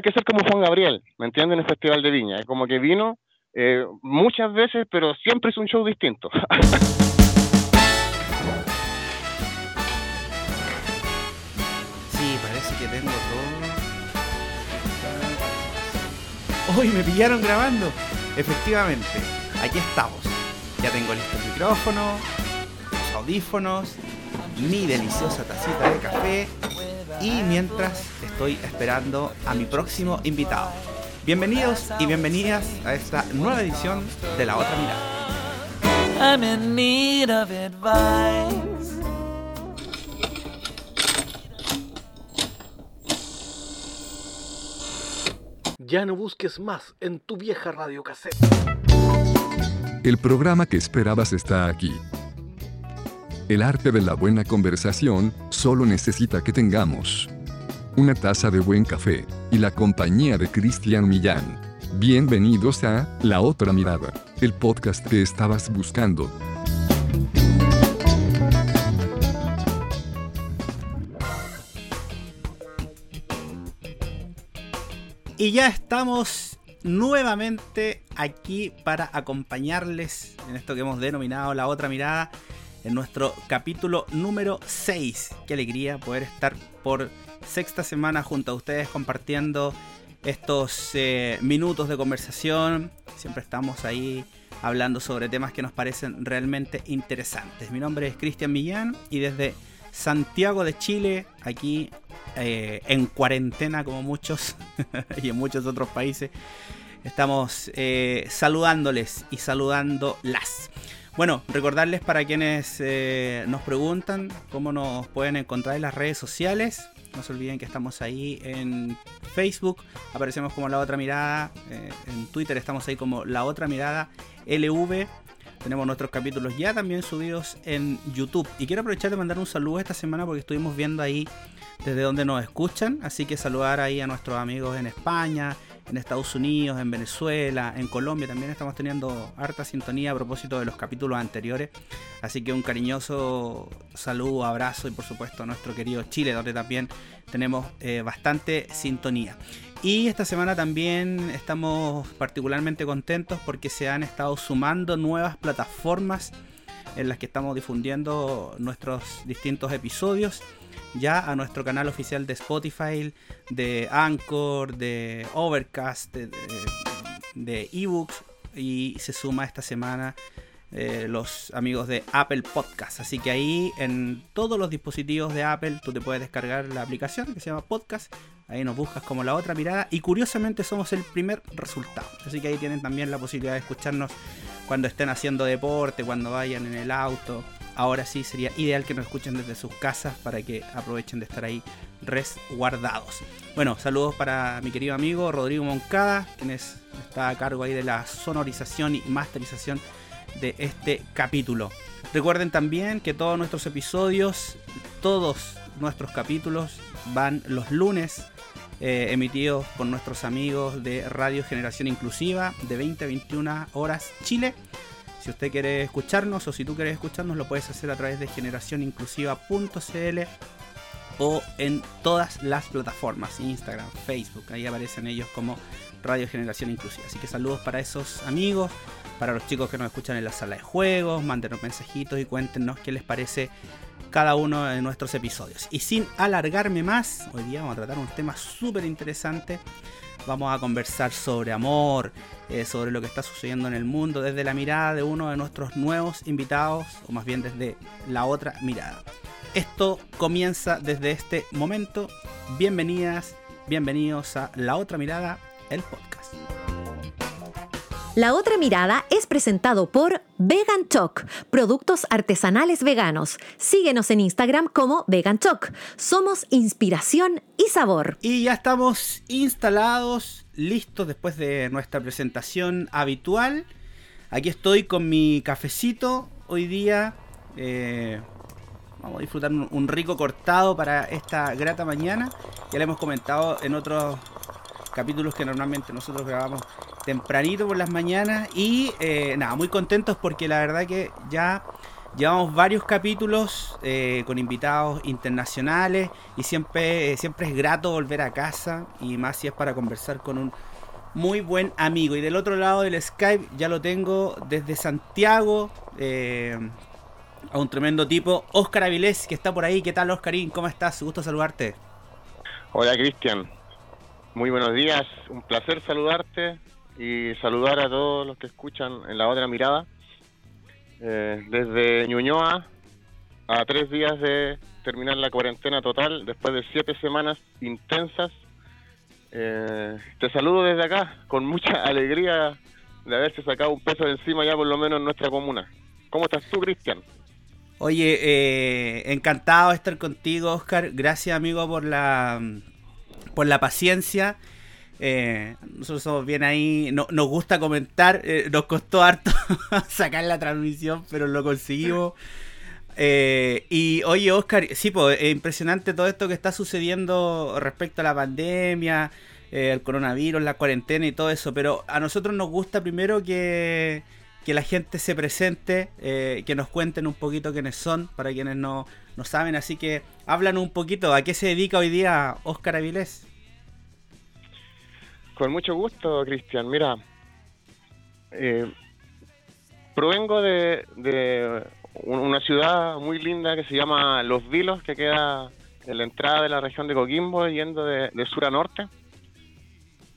hay que ser como Juan Gabriel, ¿me entienden? En el Festival de Viña. Es como que vino eh, muchas veces, pero siempre es un show distinto. Sí, parece que tengo todo. Hoy me pillaron grabando. Efectivamente, aquí estamos. Ya tengo listo el micrófono, los audífonos, mi deliciosa tacita de café y mientras estoy esperando a mi próximo invitado. Bienvenidos y bienvenidas a esta nueva edición de La Otra Mirada. I'm in need of advice. Ya no busques más en tu vieja radio cassette. El programa que esperabas está aquí. El arte de la buena conversación solo necesita que tengamos una taza de buen café y la compañía de Cristian Millán. Bienvenidos a La Otra Mirada, el podcast que estabas buscando. Y ya estamos nuevamente aquí para acompañarles en esto que hemos denominado La Otra Mirada, en nuestro capítulo número 6. Qué alegría poder estar por sexta semana junto a ustedes compartiendo estos eh, minutos de conversación. Siempre estamos ahí hablando sobre temas que nos parecen realmente interesantes. Mi nombre es Cristian Millán y desde Santiago de Chile, aquí eh, en cuarentena como muchos y en muchos otros países, estamos eh, saludándoles y saludándolas. Bueno, recordarles para quienes eh, nos preguntan cómo nos pueden encontrar en las redes sociales. No se olviden que estamos ahí en Facebook, aparecemos como La Otra Mirada, en Twitter estamos ahí como La Otra Mirada LV. Tenemos nuestros capítulos ya también subidos en YouTube. Y quiero aprovechar de mandar un saludo esta semana porque estuvimos viendo ahí desde donde nos escuchan. Así que saludar ahí a nuestros amigos en España, en Estados Unidos, en Venezuela, en Colombia. También estamos teniendo harta sintonía a propósito de los capítulos anteriores. Así que un cariñoso saludo, abrazo y por supuesto a nuestro querido Chile, donde también tenemos eh, bastante sintonía. Y esta semana también estamos particularmente contentos porque se han estado sumando nuevas plataformas en las que estamos difundiendo nuestros distintos episodios ya a nuestro canal oficial de Spotify, de Anchor, de Overcast, de ebooks y se suma esta semana eh, los amigos de Apple Podcast. Así que ahí en todos los dispositivos de Apple tú te puedes descargar la aplicación que se llama Podcast. Ahí nos buscas como la otra mirada y curiosamente somos el primer resultado. Así que ahí tienen también la posibilidad de escucharnos cuando estén haciendo deporte, cuando vayan en el auto. Ahora sí sería ideal que nos escuchen desde sus casas para que aprovechen de estar ahí resguardados. Bueno, saludos para mi querido amigo Rodrigo Moncada, quien está a cargo ahí de la sonorización y masterización de este capítulo. Recuerden también que todos nuestros episodios, todos nuestros capítulos van los lunes eh, emitidos por nuestros amigos de Radio Generación Inclusiva de 20 a 21 horas Chile. Si usted quiere escucharnos o si tú quieres escucharnos, lo puedes hacer a través de generacioninclusiva.cl o en todas las plataformas, Instagram, Facebook, ahí aparecen ellos como Radio Generación Inclusiva. Así que saludos para esos amigos, para los chicos que nos escuchan en la sala de juegos, mándenos mensajitos y cuéntenos qué les parece cada uno de nuestros episodios. Y sin alargarme más, hoy día vamos a tratar un tema súper interesante. Vamos a conversar sobre amor, eh, sobre lo que está sucediendo en el mundo desde la mirada de uno de nuestros nuevos invitados, o más bien desde la otra mirada. Esto comienza desde este momento. Bienvenidas, bienvenidos a La Otra Mirada, el podcast. La otra mirada es presentado por Vegan Choc, productos artesanales veganos. Síguenos en Instagram como Vegan Choc. Somos inspiración y sabor. Y ya estamos instalados, listos después de nuestra presentación habitual. Aquí estoy con mi cafecito hoy día. Eh, vamos a disfrutar un, rico cortado para esta grata mañana. Ya le hemos comentado en otros capítulos que normalmente nosotros grabamos tempranito por las mañanas y eh, nada, muy contentos porque la verdad que ya Llevamos varios capítulos eh, con invitados internacionales y siempre, siempre es grato volver a casa y más si es para conversar con un muy buen amigo. Y del otro lado del Skype ya lo tengo desde Santiago eh, a un tremendo tipo, Oscar Avilés, que está por ahí. ¿Qué tal, Oscarín? ¿Cómo estás? Gusto saludarte. Hola, Cristian. Muy buenos días. Un placer saludarte y saludar a todos los que escuchan en la otra mirada. Eh, desde Ñuñoa a tres días de terminar la cuarentena total, después de siete semanas intensas. Eh, te saludo desde acá, con mucha alegría de haberse sacado un peso de encima ya por lo menos en nuestra comuna. ¿Cómo estás tú, Cristian? Oye, eh, encantado de estar contigo, Oscar. Gracias, amigo, por la, por la paciencia. Eh, nosotros somos bien ahí, no, nos gusta comentar, eh, nos costó harto sacar la transmisión, pero lo conseguimos. Eh, y oye, Oscar, sí, pues es impresionante todo esto que está sucediendo respecto a la pandemia, el coronavirus, la cuarentena y todo eso, pero a nosotros nos gusta primero que, que la gente se presente, que nos cuenten un poquito quiénes son, para quienes no, no saben, así que hablan un poquito, ¿a qué se dedica hoy día Oscar Avilés? Con mucho gusto, Cristian. Mira, eh, provengo de, una ciudad muy linda que se llama Los Vilos, que queda en la entrada de la región de Coquimbo, yendo de, sur a norte.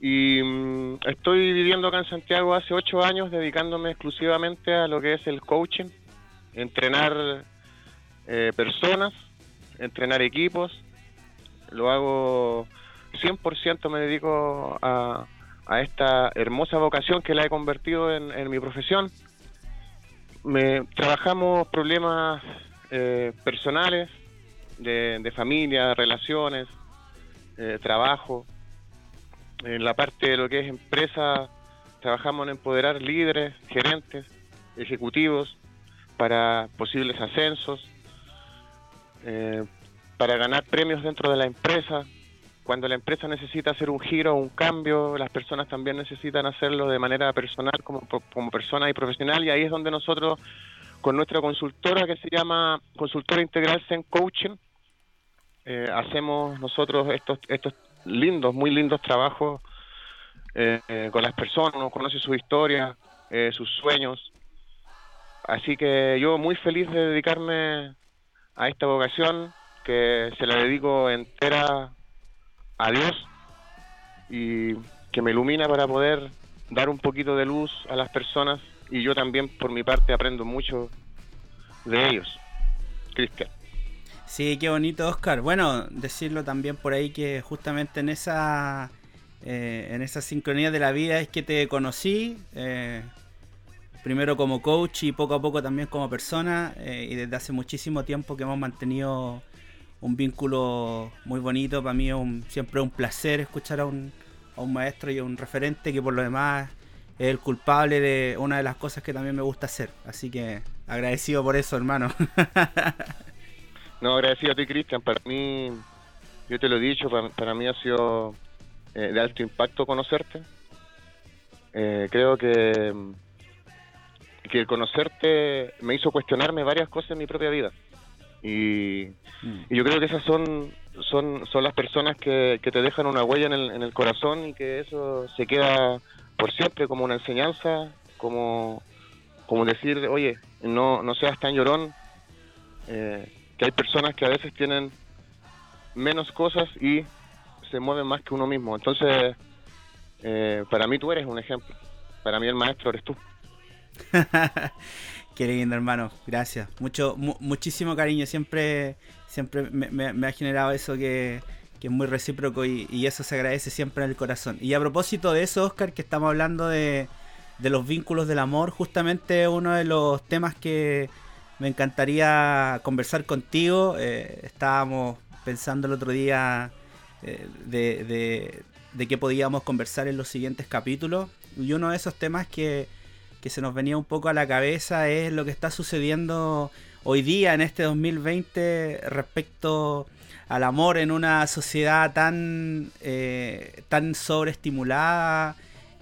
Y mm, estoy viviendo acá en Santiago hace ocho años, dedicándome exclusivamente a lo que es el coaching, entrenar eh, personas, entrenar equipos. Lo hago 100% me dedico a, esta hermosa vocación que la he convertido en, mi profesión. Me, trabajamos problemas eh, personales, de, familia, relaciones, eh, trabajo. En la parte de lo que es empresa, trabajamos en empoderar líderes, gerentes, ejecutivos para posibles ascensos, eh, para ganar premios dentro de la empresa, cuando la empresa necesita hacer un giro o un cambio, las personas también necesitan hacerlo de manera personal, como, como persona y profesional, y ahí es donde nosotros, con nuestra consultora que se llama Consultora Integral Zen Coaching, eh, hacemos nosotros estos, estos lindos, muy lindos trabajos eh, eh, con las personas, conoce su historia, sus sueños. Así que yo muy feliz de dedicarme a esta vocación que se la dedico entera a Dios y que me ilumina para poder dar un poquito de luz a las personas y yo también por mi parte aprendo mucho de ellos. Cristian. Sí, qué bonito, Oscar. Bueno, decirlo también por ahí que justamente en esa eh, en esa sincronía de la vida es que te conocí. Eh, primero como coach y poco a poco también como persona. Eh, y desde hace muchísimo tiempo que hemos mantenido un vínculo muy bonito. Para mí es un, siempre un placer escuchar a un, a un maestro y a un referente que por lo demás es el culpable de una de las cosas que también me gusta hacer. Así que agradecido por eso, hermano. no, agradecido a ti, Cristian. Para mí, yo te lo he dicho, para, mí ha sido eh, de alto impacto conocerte. Eh, creo que, que el conocerte me hizo cuestionarme varias cosas en mi propia vida. Y, yo creo que esas son, son, son las personas que, te dejan una huella en el, en el corazón y que eso se queda por siempre como una enseñanza, como, como decir, oye, no, no seas tan llorón, eh, que hay personas que a veces tienen menos cosas y se mueven más que uno mismo. Entonces, eh, para mí tú eres un ejemplo, para mí el maestro eres tú. Qué lindo, hermano. Gracias. Mucho, muchísimo cariño. Siempre, siempre me, ha generado eso que, es muy recíproco y, eso se agradece siempre en el corazón. Y a propósito de eso, Oscar, que estamos hablando de, los vínculos del amor, justamente uno de los temas que me encantaría conversar contigo. Eh, estábamos pensando el otro día eh, de, de, qué podíamos conversar en los siguientes capítulos. Y uno de esos temas que que se nos venía un poco a la cabeza es lo que está sucediendo hoy día en este 2020 respecto al amor en una sociedad tan, eh, tan sobreestimulada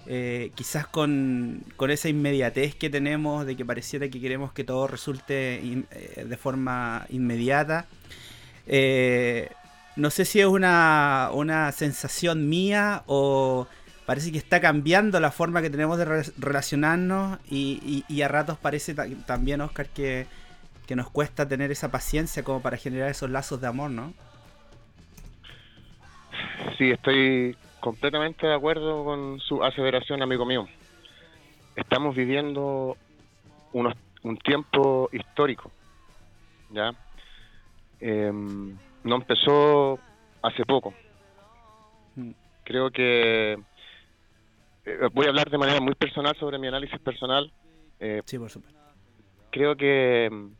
eh, quizás con, esa inmediatez que tenemos de que pareciera que queremos que todo resulte eh, de forma inmediata. Eh, no sé si es una, una, sensación mía o parece que está cambiando la forma que tenemos de relacionarnos y, y, a ratos parece también, Oscar, que, que nos cuesta tener esa paciencia como para generar esos lazos de amor, ¿no? Sí, estoy completamente de acuerdo con su aseveración, amigo mío. Estamos viviendo un tiempo histórico, ¿ya? Em, no empezó hace poco. Mm. Creo que eh, voy a hablar de manera muy personal sobre mi análisis personal. Eh, sí, por supuesto. Creo que em,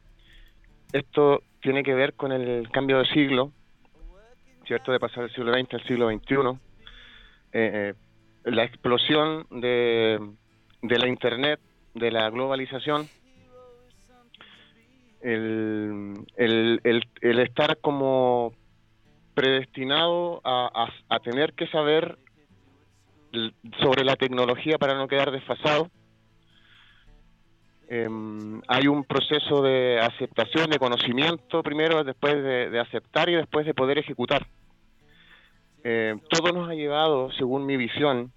esto tiene que ver con el cambio de siglo, ¿cierto? De pasar del siglo XX al siglo XXI eh, la explosión de, de la Internet, de la globalización, el, el, el, estar como predestinado a, a, tener que saber sobre la tecnología para no quedar desfasado. Em, hay un proceso de aceptación, de conocimiento primero, después de, de, aceptar y después de poder ejecutar. Eh, todo nos ha llevado, según mi visión,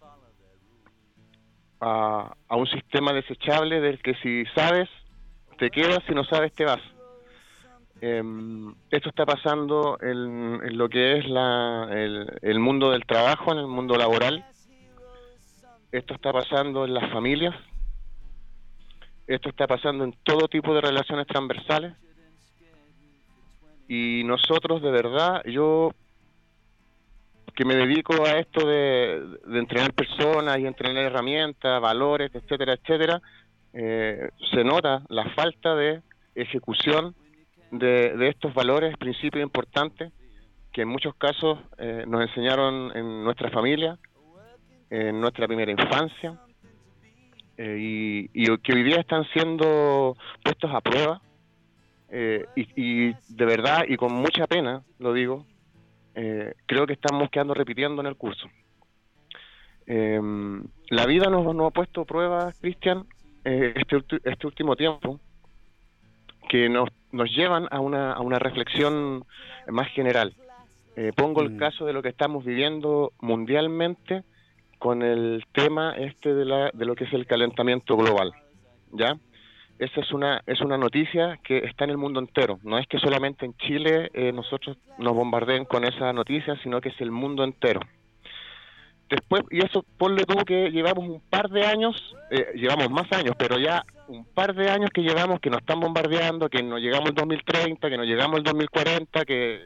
a, un sistema desechable del que si sabes, te quedas, si no sabes, te vas. Em, esto está pasando en, lo que es la, el, mundo del trabajo, en el mundo laboral. Esto está pasando en las familias. Esto está pasando en todo tipo de relaciones transversales. Y nosotros, de verdad, yo que me dedico a esto de, entrenar personas y entrenar herramientas, valores, etcétera, etcétera, eh, se nota la falta de ejecución de, estos valores, principios importantes que en muchos casos eh, nos enseñaron en nuestra familia, en nuestra primera infancia, eh, y, que hoy día están siendo puestos a prueba, y, y de verdad, y con mucha pena, lo digo, eh, creo que estamos quedando repitiendo en el curso. Em, la vida nos, ha puesto pruebas, Cristian, eh, este, este último tiempo, que nos, nos llevan a una, a una reflexión más general. Eh, pongo el mm. caso de lo que estamos viviendo mundialmente con el tema este de, la, de lo que es el calentamiento global, ¿ya? Esa es una es una noticia que está en el mundo entero. No es que solamente en Chile eh, nosotros nos bombardeen con esa noticia, sino que es el mundo entero. Después, y eso ponle tú que llevamos un par de años, eh, llevamos más años, pero ya un par de años que llevamos que nos están bombardeando, que no llegamos al 2030, que no llegamos al 2040, que,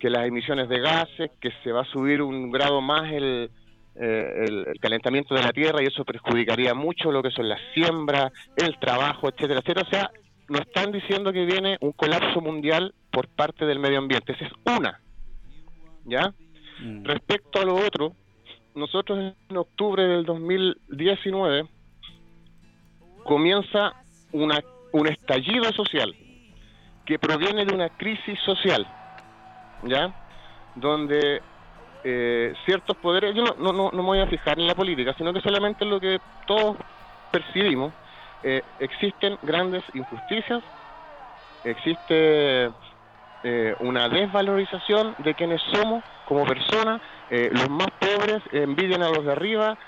que las emisiones de gases, que se va a subir un grado más el, eh, el, calentamiento de la tierra y eso perjudicaría mucho lo que son las siembras, el trabajo, etcétera, etcétera. O sea, nos están diciendo que viene un colapso mundial por parte del medio ambiente. Esa es una. ¿Ya? Mm. Respecto a lo otro, nosotros en octubre del 2019 comienza una, un estallido social que proviene de una crisis social, ¿ya? Donde eh, ciertos poderes, yo no, no, no, me voy a fijar en la política, sino que solamente en lo que todos percibimos, eh, existen grandes injusticias, existe eh, una desvalorización de quienes somos como personas, los más pobres envidian a los de arriba,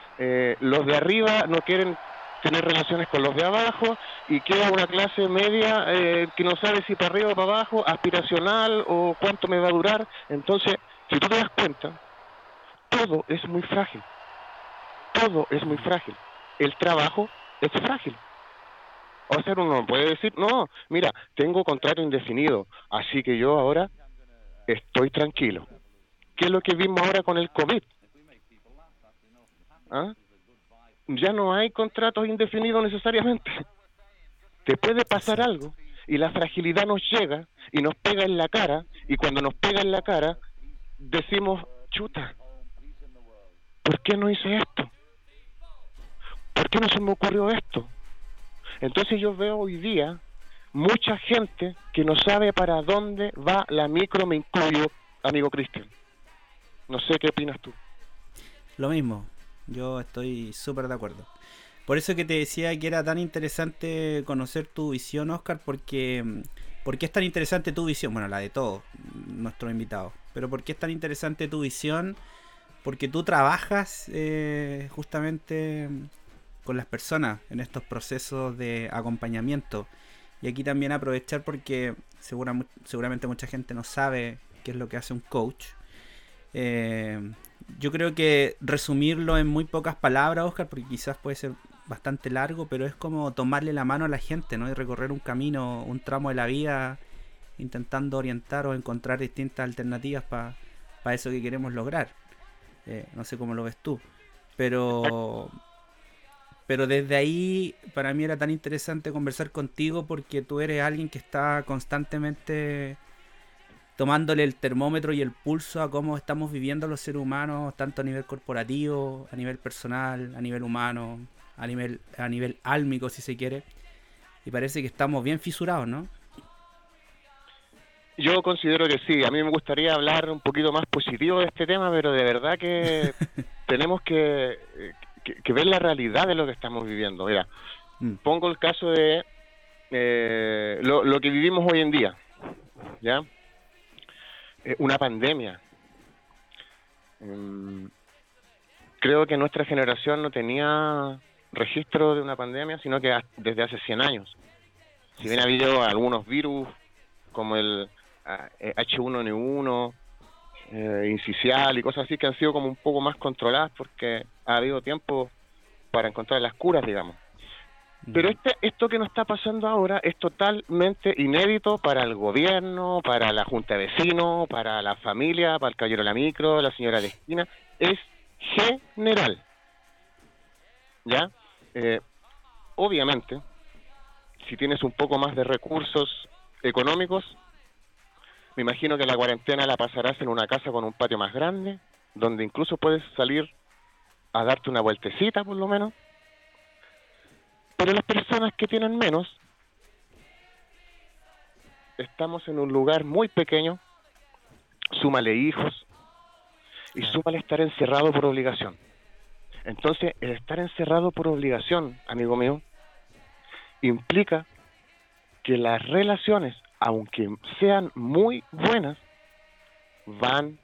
los de arriba no quieren tener relaciones con los de abajo y queda una clase media que no sabe si para arriba o para abajo, aspiracional o cuánto me va a durar. Entonces, si tú te das cuenta, todo es muy frágil. Todo es muy frágil. El trabajo es frágil. O sea, uno puede decir, no, mira, tengo contrato indefinido, así que yo ahora estoy tranquilo. ¿Qué es lo que vimos ahora con el COVID? ¿Ah? Ya no hay contratos indefinidos necesariamente. Te puede pasar algo y la fragilidad nos llega y nos pega en la cara y cuando nos pega en la cara decimos, chuta, ¿por qué no hice esto? ¿Por qué no se me ocurrió esto? Entonces yo veo hoy día mucha gente que no sabe para dónde va la micro, me amigo Cristian. No sé qué opinas tú. Lo mismo. Yo estoy súper de acuerdo. Por eso que te decía que era tan interesante conocer tu visión, Oscar, porque ¿por qué es tan interesante tu visión? Bueno, la de todos nuestros invitados. Pero ¿por qué es tan interesante tu visión? Porque tú trabajas eh, justamente con las personas en estos procesos de acompañamiento. Y aquí también aprovechar porque seguramente mucha gente no sabe qué es lo que hace un coach. Eh, yo creo que resumirlo en muy pocas palabras, Oscar, porque quizás puede ser bastante largo, pero es como tomarle la mano a la gente, ¿no? Y recorrer un camino, un tramo de la vida, intentando orientar o encontrar distintas alternativas para eso que queremos lograr. Eh, no sé cómo lo ves tú, pero pero desde ahí para mí era tan interesante conversar contigo porque tú eres alguien que está constantemente tomándole el termómetro y el pulso a cómo estamos viviendo los seres humanos, tanto a nivel corporativo, a nivel personal, a nivel humano, a nivel, a nivel álmico si se quiere. Y parece que estamos bien fisurados, ¿no? Yo considero que sí. A mí me gustaría hablar un poquito más positivo de este tema, pero de verdad que tenemos que, que, ver la realidad de lo que estamos viviendo. Mira, mm. pongo el caso de eh, lo, que vivimos hoy en día, ¿ya? Eh, una pandemia. Mm, creo que nuestra generación no tenía registro de una pandemia, sino que desde hace 100 años. Si bien ha habido algunos virus como el H1N1, ah, eh, incisial y cosas así que han sido como un poco más controladas porque ha habido tiempo para encontrar las curas, digamos. Pero este, esto que nos está pasando ahora es totalmente inédito para el gobierno, para la junta de vecinos, para la familia, para el caballero de la micro, la señora de esquina. Es general. ¿Ya? Eh, obviamente, si tienes un poco más de recursos económicos, me imagino que la cuarentena la pasarás en una casa con un patio más grande, donde incluso puedes salir a darte una vueltecita por lo menos. Pero las personas que tienen menos, estamos en un lugar muy pequeño, súmale hijos y súmale estar encerrado por obligación. Entonces, el estar encerrado por obligación, amigo mío, implica que las relaciones aunque sean muy buenas, van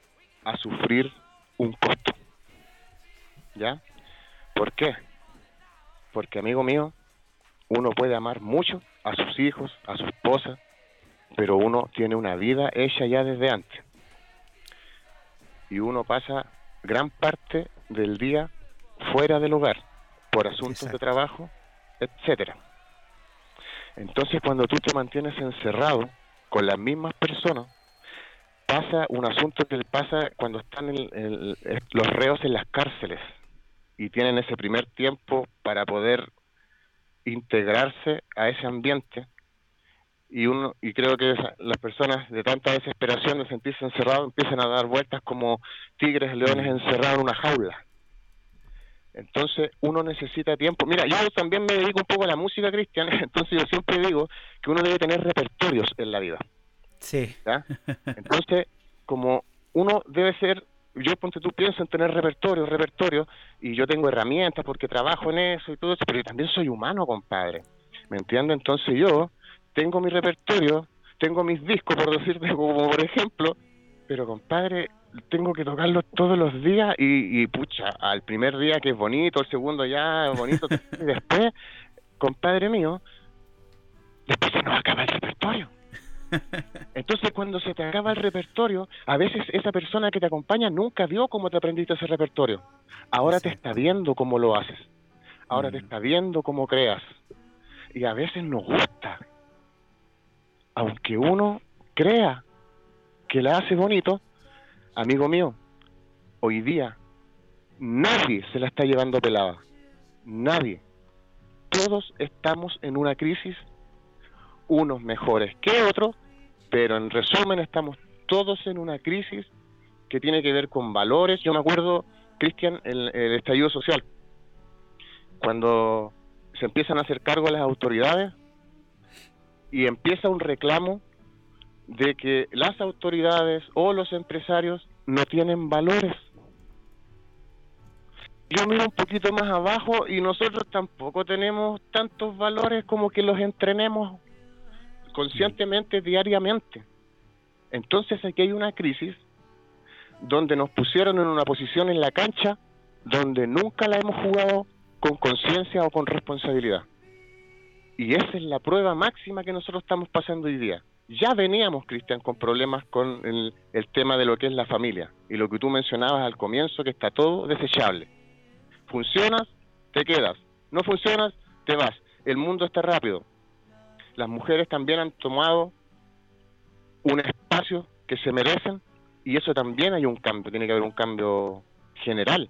a sufrir un costo. ¿Ya? ¿Por qué? Porque, amigo mío, uno puede amar mucho a sus hijos, a su esposa, pero uno tiene una vida hecha ya desde antes. Y uno pasa gran parte del día fuera del hogar, por asuntos de trabajo, etcétera. Entonces, cuando tú te mantienes encerrado con las mismas personas, pasa un asunto que pasa cuando están los reos en las cárceles y tienen ese primer tiempo para poder integrarse a ese ambiente. Y uno y creo que las personas de tanta desesperación de sentirse encerrados empiezan a dar vueltas como tigres leones encerrados en una jaula entonces uno necesita tiempo. Mira, yo también me dedico un poco a la música cristiana, entonces yo siempre digo que uno debe tener repertorios en la vida. Sí. Entonces, como uno debe ser, yo ponte tú pienso en tener repertorio, repertorio, y yo tengo herramientas porque trabajo en eso y todo eso, pero yo también soy humano, compadre. ¿Me entiendes? Entonces yo tengo mi repertorio, tengo mis discos, por decirte, como por ejemplo, pero compadre, tengo que tocarlo todos los días y, pucha, al primer día que es bonito, el segundo ya es bonito, y después, compadre mío, después se nos acaba el repertorio. Entonces cuando se te acaba el repertorio, a veces esa persona que te acompaña nunca vio cómo te aprendiste ese repertorio. Ahora te está viendo cómo lo haces. Ahora te está viendo cómo creas. Y a veces nos gusta. Aunque uno crea que la hace bonito, amigo mío, hoy día nadie se la está llevando pelada. Nadie. Todos estamos en una crisis, unos mejores que otros, pero en resumen estamos todos en una crisis que tiene que ver con valores. Yo me acuerdo, Cristian, el, el estallido social, cuando se empiezan a hacer cargo a las autoridades y empieza un reclamo de que las autoridades o los empresarios no tienen valores. yo miro un poquito más abajo y nosotros tampoco tenemos tantos valores como que los entrenemos conscientemente diariamente. Entonces aquí hay una crisis donde nos pusieron en una posición en la cancha donde nunca la hemos jugado con conciencia o con responsabilidad. Y esa es la prueba máxima que nosotros estamos pasando hoy día. Ya veníamos, Cristian, con problemas con el, el, tema de lo que es la familia y lo que tú mencionabas al comienzo, que está todo desechable. Funcionas, te quedas. No funcionas, te vas. El mundo está rápido. Las mujeres también han tomado un espacio que se merecen y eso también hay un cambio, tiene que haber un cambio general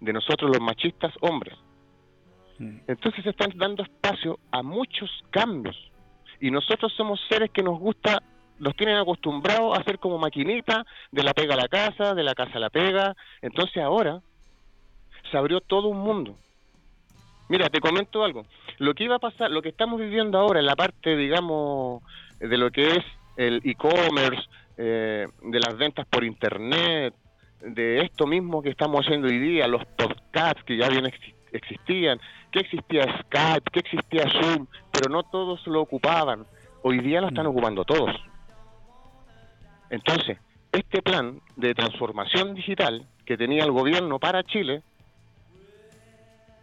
de nosotros los machistas hombres. Mm. Entonces se están dando espacio a muchos cambios y nosotros somos seres que nos gusta, los tienen acostumbrados a ser como maquinita, de la pega a la casa, de la casa a la pega. Entonces ahora se abrió todo un mundo. Mira, te comento algo. Lo que iba a pasar, lo que estamos viviendo ahora en la parte, digamos, de lo que es el e-commerce, eh, de las ventas por internet, de esto mismo que estamos haciendo hoy día, los podcasts que ya bien existían, que existía Skype, que existía Zoom, pero no todos lo ocupaban. Hoy día lo están mm. ocupando todos. Entonces, este plan de transformación digital que tenía el gobierno para Chile,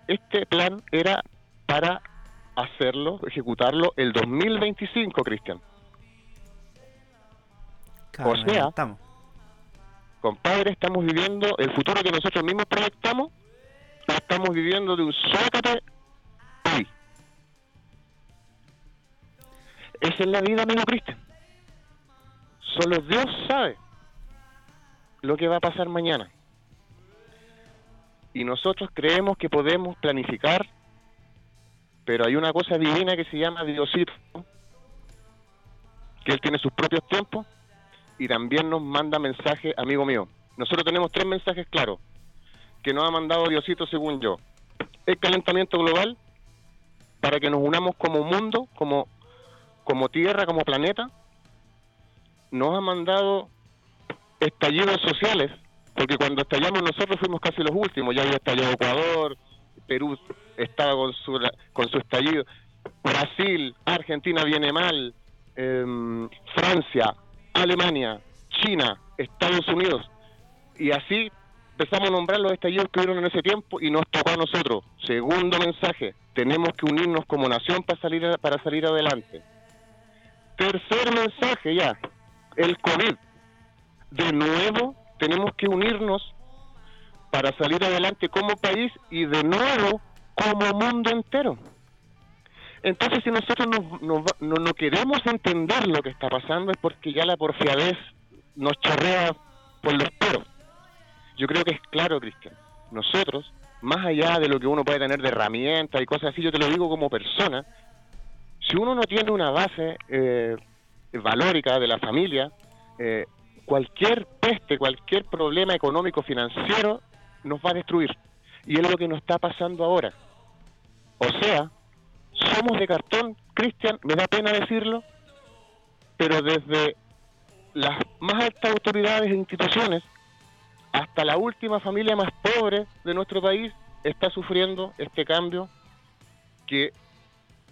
este plan era para hacerlo, ejecutarlo el 2025, Cristian. O sea, estamos compadre, estamos viviendo el futuro que nosotros mismos proyectamos, estamos viviendo de un zócate hoy. Esa es la vida, amigo Cristian. Solo Dios sabe lo que va a pasar mañana. Y nosotros creemos que podemos planificar, pero hay una cosa divina que se llama Diosito, que Él tiene sus propios tiempos y también nos manda mensajes, amigo mío. Nosotros tenemos tres mensajes claros que nos ha mandado Diosito según yo. El calentamiento global para que nos unamos como mundo, como, como tierra, como planeta. Nos ha mandado estallidos sociales, porque cuando estallamos nosotros fuimos casi los últimos, ya había estallado Ecuador, Perú estaba con su, con su estallido, Brasil, Argentina viene mal, em, Francia, Alemania, China, Estados Unidos. Y así empezamos a nombrar los estallidos que hubieron en ese tiempo y nos tocó a nosotros. Segundo mensaje, tenemos que unirnos como nación para salir, para salir adelante. Tercer mensaje ya, el COVID. De nuevo, tenemos que unirnos para salir adelante como país y de nuevo como mundo entero. Entonces, si nosotros no, no, queremos entender lo que está pasando es porque ya la porfiadez nos chorrea por los poros. Yo creo que es claro, Cristian. Nosotros, más allá de lo que uno puede tener de herramientas y cosas así, yo te lo digo como persona, si uno no tiene una base eh, valórica de la familia, eh, cualquier peste, cualquier problema económico, financiero, nos va a destruir. Y es lo que nos está pasando ahora. O sea, somos de cartón, Cristian, me da pena decirlo, pero desde las más altas autoridades e instituciones hasta la última familia más pobre de nuestro país está sufriendo este cambio que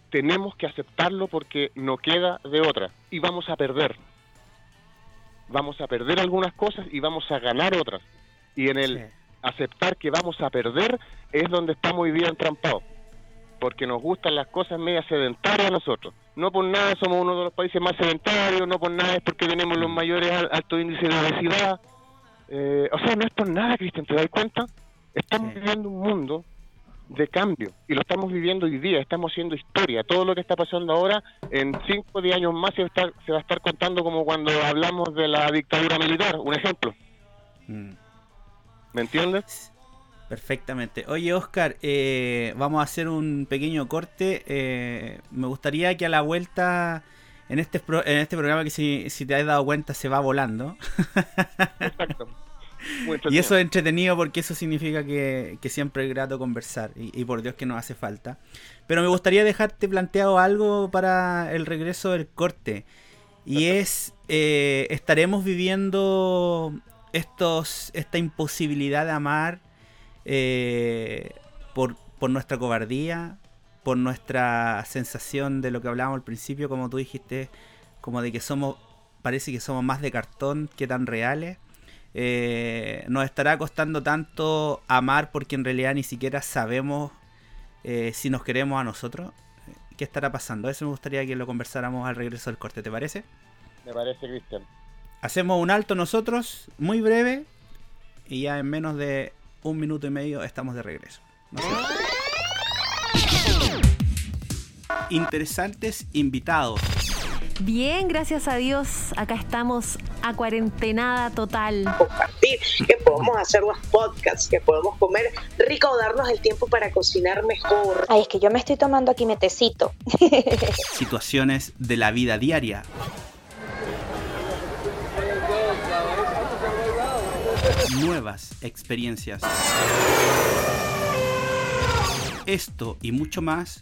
tenemos que aceptarlo porque no queda de otra y vamos a perder. Vamos a perder algunas cosas y vamos a ganar otras. Y en el aceptar que vamos a perder es donde estamos hoy día entrampados porque nos gustan las cosas medias sedentarias a nosotros. No por nada somos uno de los países más sedentarios, no por nada es porque tenemos los mayores altos índices de obesidad. Eh, o sea, no es por nada, Cristian, ¿te das cuenta? Estamos viviendo un mundo de cambio y lo estamos viviendo hoy día, estamos haciendo historia. Todo lo que está pasando ahora, en 5 o 10 años más se va, a estar, se va a estar contando como cuando hablamos de la dictadura militar, un ejemplo. Mm. ¿Me entiendes? Perfectamente. Oye, Oscar, eh, vamos a hacer un pequeño corte. Eh, me gustaría que a la vuelta, en este, en este programa que si, si te has dado cuenta se va volando. Exacto. y eso es entretenido porque eso significa que, siempre es grato conversar y, por Dios que nos hace falta. Pero me gustaría dejarte planteado algo para el regreso del corte. Y es, eh, estaremos viviendo estos, esta imposibilidad de amar eh, por, por nuestra cobardía, por nuestra sensación de lo que hablábamos al principio, como tú dijiste, como de que somos, parece que somos más de cartón que tan reales. Eh, nos estará costando tanto amar porque en realidad ni siquiera sabemos eh, si nos queremos a nosotros. ¿Qué estará pasando? Eso me gustaría que lo conversáramos al regreso del corte, ¿te parece? Me parece, Cristian. Hacemos un alto nosotros, muy breve, y ya en menos de un minuto y medio estamos de regreso. No Interesantes invitados. Bien, gracias a Dios. Acá estamos a cuarentenada total. compartir, que podemos hacer los podcasts, que podemos comer rico o darnos el tiempo para cocinar mejor. Ay, es que yo me estoy tomando aquí mi tecito. Situaciones de la vida diaria. Nuevas experiencias. Esto y mucho más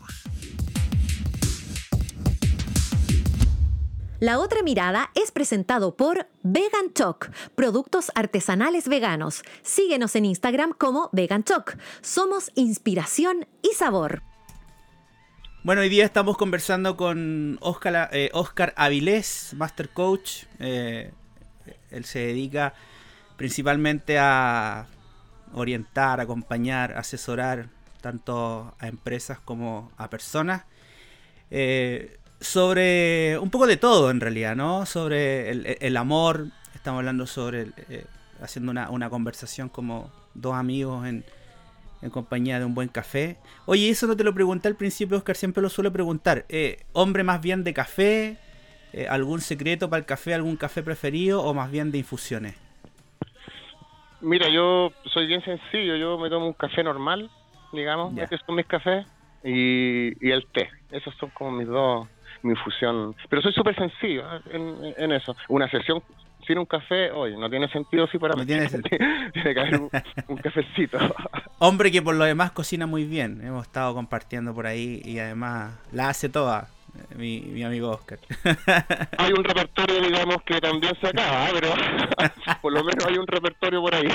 La otra mirada es presentado por Vegan Choc, productos artesanales veganos. Síguenos en Instagram como Vegan Choc. Somos inspiración y sabor. Bueno, hoy día estamos conversando con Oscar, eh, Avilés, Master Coach. Eh, él se dedica principalmente a orientar, acompañar, asesorar tanto a empresas como a personas. Eh, sobre un poco de todo en realidad, ¿no? Sobre el, el amor, estamos hablando sobre, el, eh, haciendo una, una, conversación como dos amigos en, en, compañía de un buen café. Oye, eso no te lo pregunté al principio, Oscar, siempre lo suele preguntar. Eh, ¿Hombre más bien de café? Eh, ¿Algún secreto para el café, algún café preferido o más bien de infusiones? Mira, yo soy bien sencillo, yo me tomo un café normal, digamos, que son mis cafés, y, y el té. Esos son como mis dos mi infusión. Pero soy súper sencillo en, en, eso. Una sesión sin un café, oye, no tiene sentido si para no mí. Tiene, tiene que haber un, un, cafecito. Hombre que por lo demás cocina muy bien. Hemos estado compartiendo por ahí y además la hace toda. Mi, mi amigo Oscar. Hay un repertorio, digamos, que también se acaba, pero por lo menos hay un repertorio por ahí.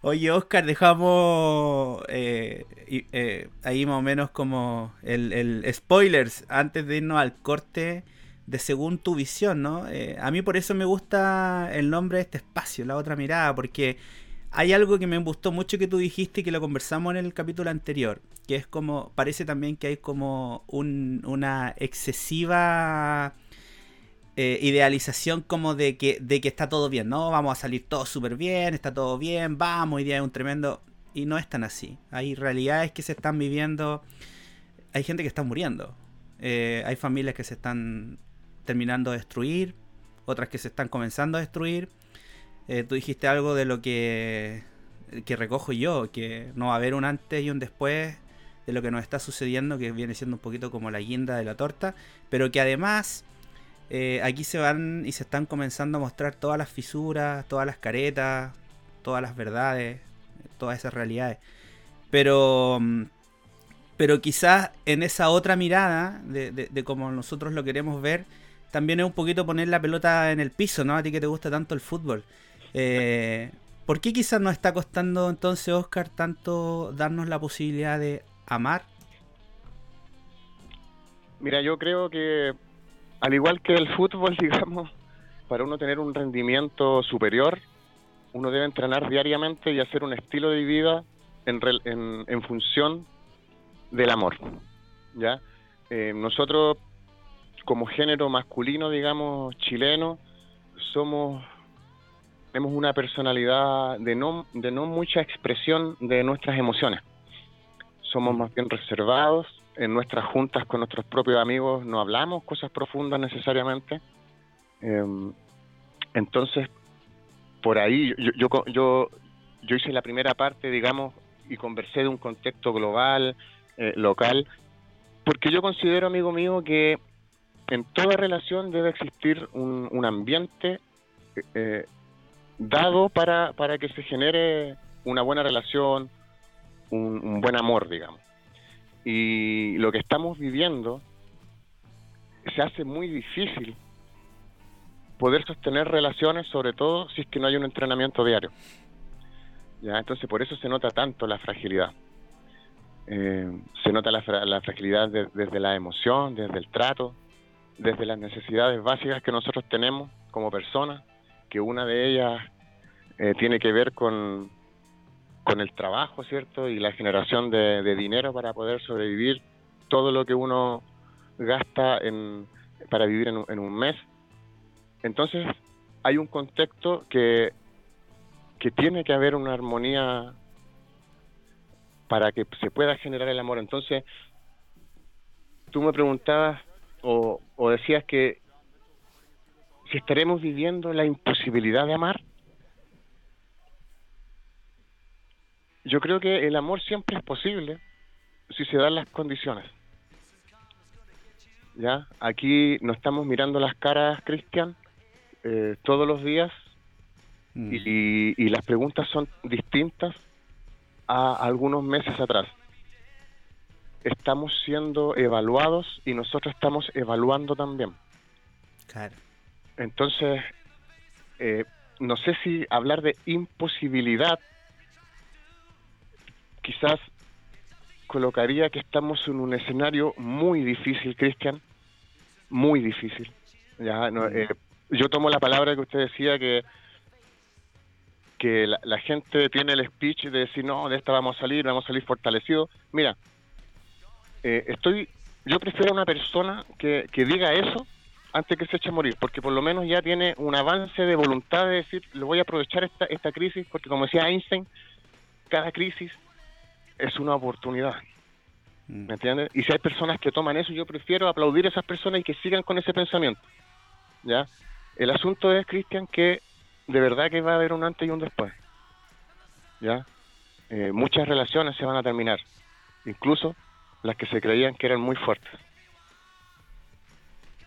Oye, Oscar, dejamos eh, eh, ahí más o menos como el, el, spoilers antes de irnos al corte de según tu visión, ¿no? Eh, a mí por eso me gusta el nombre de este espacio, la otra mirada, porque hay algo que me gustó mucho que tú dijiste y que lo conversamos en el capítulo anterior, que es como, parece también que hay como un, una excesiva eh, idealización como de que, de que está todo bien, ¿no? Vamos a salir todo súper bien, está todo bien, vamos, hoy día es un tremendo... Y no es tan así. Hay realidades que se están viviendo, hay gente que está muriendo, eh, hay familias que se están terminando de destruir, otras que se están comenzando a destruir. Eh, tú dijiste algo de lo que, que recojo yo, que no va a haber un antes y un después de lo que nos está sucediendo, que viene siendo un poquito como la guinda de la torta, pero que además eh, aquí se van y se están comenzando a mostrar todas las fisuras, todas las caretas, todas las verdades, todas esas realidades. Pero, pero quizás en esa otra mirada de, de, de como nosotros lo queremos ver, también es un poquito poner la pelota en el piso, ¿no? A ti que te gusta tanto el fútbol. Eh, ¿Por qué quizás nos está costando entonces, Oscar, tanto darnos la posibilidad de amar? Mira, yo creo que al igual que el fútbol, digamos, para uno tener un rendimiento superior, uno debe entrenar diariamente y hacer un estilo de vida en, en, en función del amor. ¿ya? Eh, nosotros, como género masculino, digamos, chileno, somos tenemos una personalidad de no, de no mucha expresión de nuestras emociones. Somos más bien reservados, en nuestras juntas con nuestros propios amigos no hablamos cosas profundas necesariamente. Eh, entonces, por ahí yo, yo, yo, yo, hice la primera parte, digamos, y conversé de un contexto global, eh, local, porque yo considero, amigo mío, que en toda relación debe existir un, un ambiente eh, dado para, para que se genere una buena relación, un, un buen amor, digamos. Y lo que estamos viviendo se hace muy difícil poder sostener relaciones, sobre todo si es que no hay un entrenamiento diario. ¿Ya? Entonces por eso se nota tanto la fragilidad. Eh, se nota la, fra- la fragilidad de- desde la emoción, desde el trato, desde las necesidades básicas que nosotros tenemos como personas, que una de ellas eh, tiene que ver con, con el trabajo, ¿cierto? Y la generación de, dinero para poder sobrevivir todo lo que uno gasta en, para vivir en en un mes. Entonces, hay un contexto que, que tiene que haber una armonía para que se pueda generar el amor. Entonces, tú me preguntabas o decías que si estaremos viviendo la imposibilidad de amar. Yo creo que el amor siempre es posible si se dan las condiciones. ¿Ya? Aquí nos estamos mirando las caras, Cristian, eh, todos los días Mm. y, y las preguntas son distintas a algunos meses atrás. Estamos siendo evaluados y nosotros estamos evaluando también. Claro. Entonces, eh, no sé si hablar de imposibilidad, quizás colocaría que estamos en un escenario muy difícil, Cristian, muy difícil. Ya, no, eh, yo tomo la palabra que usted decía que que la, la gente tiene el speech de decir no, de esta vamos a salir, vamos a salir fortalecidos. Mira, eh, estoy, yo prefiero una persona que, que diga eso antes que se eche a morir, porque por lo menos ya tiene un avance de voluntad de decir, lo voy a aprovechar esta, esta crisis, porque como decía Einstein, cada crisis es una oportunidad. Mm. ¿Me entiendes? Y si hay personas que toman eso, yo prefiero aplaudir a esas personas y que sigan con ese pensamiento. ¿Ya? El asunto es, Cristian, que de verdad que va a haber un antes y un después. ¿Ya? Eh, muchas relaciones se van a terminar, incluso las que se creían que eran muy fuertes.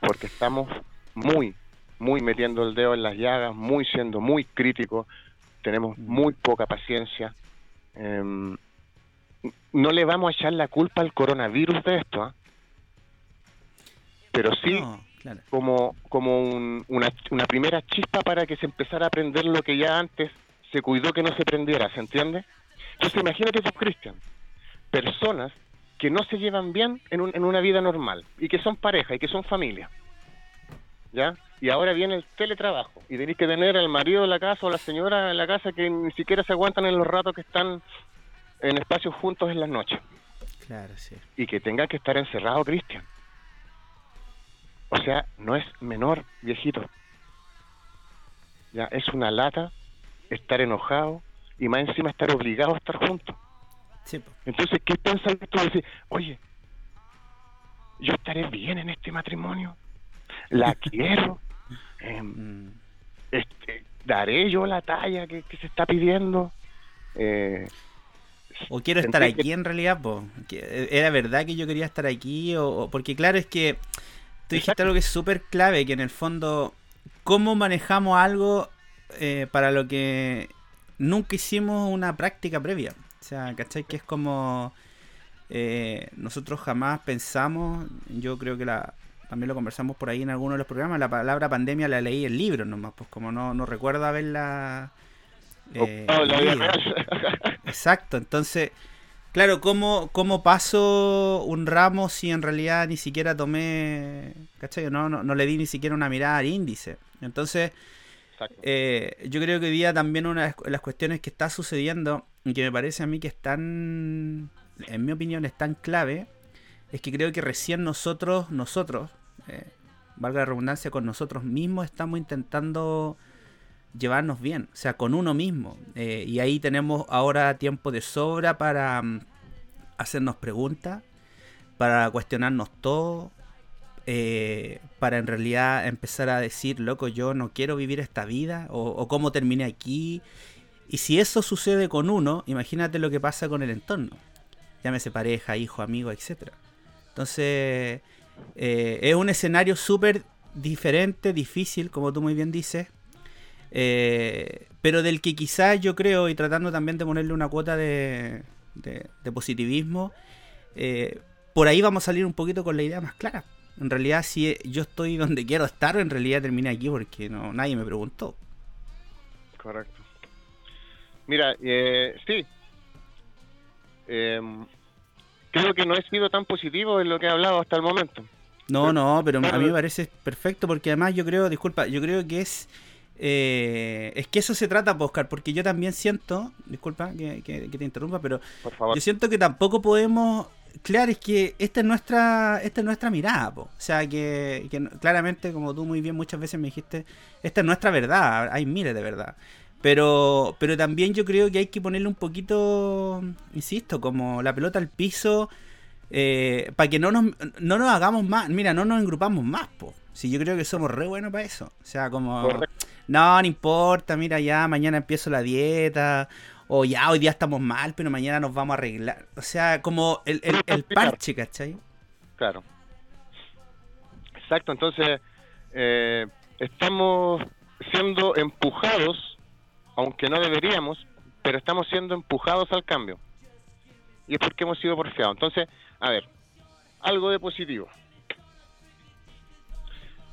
Porque estamos muy, muy metiendo el dedo en las llagas, muy siendo muy críticos, tenemos muy poca paciencia. Em, no le vamos a echar la culpa al coronavirus de esto, ¿ah? pero sí No, claro. como, como un- una, una primera chispa para que se empezara a aprender lo que ya antes se cuidó que no se prendiera, ¿se entiende? Entonces imagínate tú, Cristian, personas que no se llevan bien en, un- en una vida normal y que son pareja y que son familia, ¿ya? Y ahora viene el teletrabajo y tenéis que tener al marido en la casa o la señora en la casa que ni siquiera se aguantan en los ratos que están en espacios juntos en las noches Claro, sí. y que tenga que estar encerrado, Cristian. O sea, no es menor, viejito. Ya, es una lata estar enojado y más encima estar obligado a estar juntos. Sí. Entonces, ¿qué piensas tú? Decir, oye, yo estaré bien en este matrimonio, la quiero, Mm. este, daré yo la talla que, que se está pidiendo. Eh, O quiero estar que- aquí en realidad, po. Que ¿Era verdad que yo quería estar aquí? O, o- porque claro, es que tú dijiste Exacto. algo que es súper clave, que en el fondo, ¿cómo manejamos algo eh, para lo que nunca hicimos una práctica previa? O sea, ¿cachai? Que es como... eh, nosotros jamás pensamos, yo creo que la también lo conversamos por ahí en alguno de los programas, la palabra pandemia la leí en libros nomás, pues como no, no recuerdo haberla... eh, ocupado la vida leído. real. Exacto, entonces, claro, ¿cómo, ¿cómo paso un ramo si en realidad ni siquiera tomé, ¿cachai? No, no, no le di ni siquiera una mirada al índice. Entonces, eh, yo creo que hoy día también una de las- las cuestiones que está sucediendo y que me parece a mí que están, en mi opinión, es tan clave, es que creo que recién nosotros, nosotros, eh, valga la redundancia, con nosotros mismos estamos intentando llevarnos bien, o sea, con uno mismo. Eh, y ahí tenemos ahora tiempo de sobra para mm, hacernos preguntas, para cuestionarnos todo, eh, para en realidad empezar a decir, loco, yo no quiero vivir esta vida, o, cómo terminé aquí. Y si eso sucede con uno, imagínate lo que pasa con el entorno. Llámese pareja, hijo, amigo, etc. Entonces, eh, es un escenario súper diferente, difícil, como tú muy bien dices, eh, pero del que quizás yo creo, y tratando también de ponerle una cuota de, de, positivismo, eh, por ahí vamos a salir un poquito con la idea más clara. En realidad, si yo estoy donde quiero estar, en realidad terminé aquí porque no nadie me preguntó. Correcto. Mira, eh, sí. Em, creo que no he sido tan positivo en lo que he hablado hasta el momento. No, no, pero a mí me parece perfecto porque además yo creo, disculpa, yo creo que es... Eh, es que eso se trata, Oscar, porque yo también siento, disculpa que, te interrumpa, pero yo siento que tampoco podemos claro, es que esta es nuestra, esta es nuestra mirada, o sea que, claramente, como tú muy bien muchas veces me dijiste, esta es nuestra verdad, hay miles de verdad. Pero, pero también yo creo que hay que ponerle un poquito, insisto, como la pelota al piso eh, para que no nos, no nos hagamos más, mira, no nos engrupamos más, po. Si yo creo que somos re buenos para eso. O sea, como, no, no importa, mira, ya mañana empiezo la dieta, o ya hoy día estamos mal, pero mañana nos vamos a arreglar. O sea, como el, el, parche, ¿cachai? Claro. Exacto, entonces eh, estamos siendo empujados, aunque no deberíamos, pero estamos siendo empujados al cambio. Y es porque hemos sido porfiados. Entonces, a ver, algo de positivo.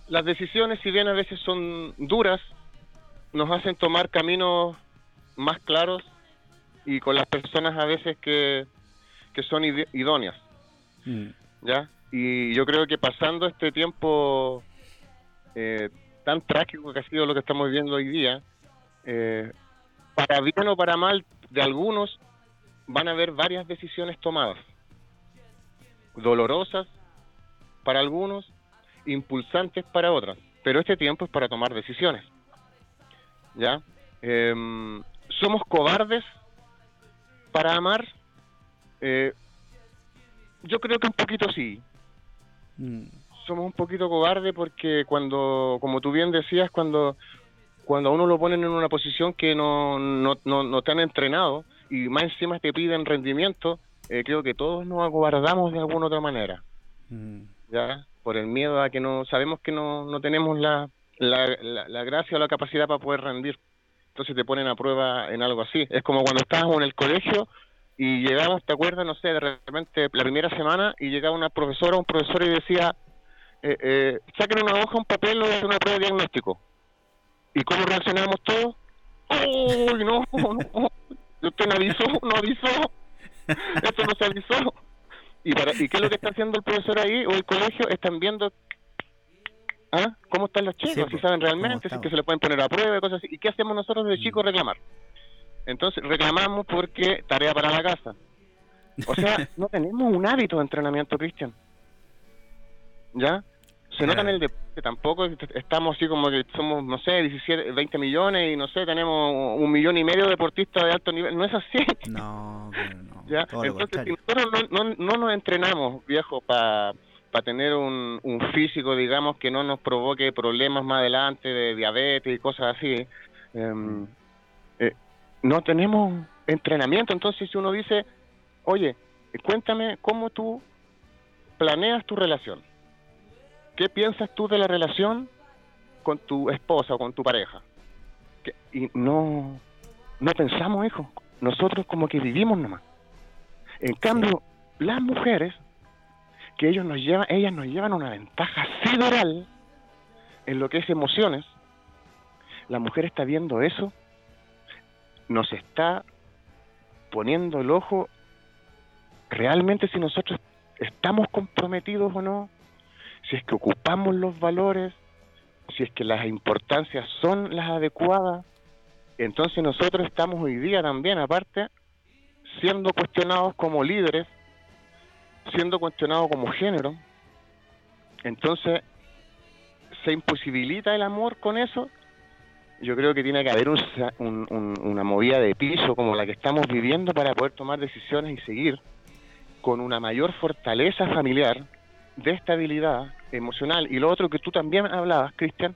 Las decisiones, si bien a veces son duras, nos hacen tomar caminos más claros y con las personas a veces que, son idóneas. Mm. ¿Ya? Y yo creo que pasando este tiempo eh, tan trágico que ha sido lo que estamos viviendo hoy día, eh, para bien o para mal de algunos, van a haber varias decisiones tomadas dolorosas para algunos, impulsantes para otras, pero este tiempo es para tomar decisiones. ¿Ya? Em, ¿Somos cobardes para amar? Eh, yo creo que un poquito sí. Mm. Somos un poquito cobardes porque cuando, como tú bien decías, cuando, cuando a uno lo ponen en una posición que no, no, no, no te han entrenado y más encima te piden rendimiento, eh, creo que todos nos acobardamos de alguna otra manera. Mm. ¿Ya? Por el miedo a que no, sabemos que no, no tenemos la, la, gracia o la capacidad para poder rendir. Entonces te ponen a prueba en algo así. Es como cuando estábamos en el colegio y llegamos, ¿te acuerdas? No sé, de repente la primera semana y llegaba una profesora o un profesor y decía, eh, eh, saquen una hoja, un papel o una prueba de diagnóstico. ¿Y cómo reaccionamos todos? ¡Uy, no! no. ¿Usted no avisó? ¿No avisó? Eso no se avisó. ¿Y, para, ¿Y qué es lo que está haciendo el profesor ahí o el colegio? Están viendo ¿ah? cómo están los chicos, si saben realmente, si que se le pueden poner a prueba y cosas así. ¿Y qué hacemos nosotros de chicos? Reclamar. Entonces reclamamos porque tarea para la casa. O sea, no tenemos un hábito de entrenamiento, Cristian. ¿Ya? se nota en el deporte, tampoco estamos así como que somos, no sé, 17, 20 millones y no sé, tenemos un millón y medio de deportistas de alto nivel. No es así. No, no. ¿Ya? Entonces, si nosotros no, no, nos entrenamos, viejo, para tener un, un físico, digamos, que no nos provoque problemas más adelante de diabetes y cosas así, em, eh, no tenemos entrenamiento. Entonces, si uno dice, oye, cuéntame cómo tú planeas tu relación ¿Qué piensas tú de la relación con tu esposa o con tu pareja? y no, no pensamos, hijo. Nosotros como que vivimos nomás. En cambio, las mujeres, que ellos nos llevan, ellas nos llevan una ventaja sideral en lo que es emociones. La mujer está viendo eso, nos está poniendo el ojo realmente si nosotros estamos comprometidos o no, si es que ocupamos los valores, si es que las importancias son las adecuadas, entonces nosotros estamos hoy día también, aparte, siendo cuestionados como líderes, siendo cuestionados como género, entonces se imposibilita el amor con eso. Yo creo que tiene que haber una movida de piso como la que estamos viviendo para poder tomar decisiones y seguir con una mayor fortaleza familiar, de estabilidad emocional. Y lo otro que tú también hablabas, Cristian,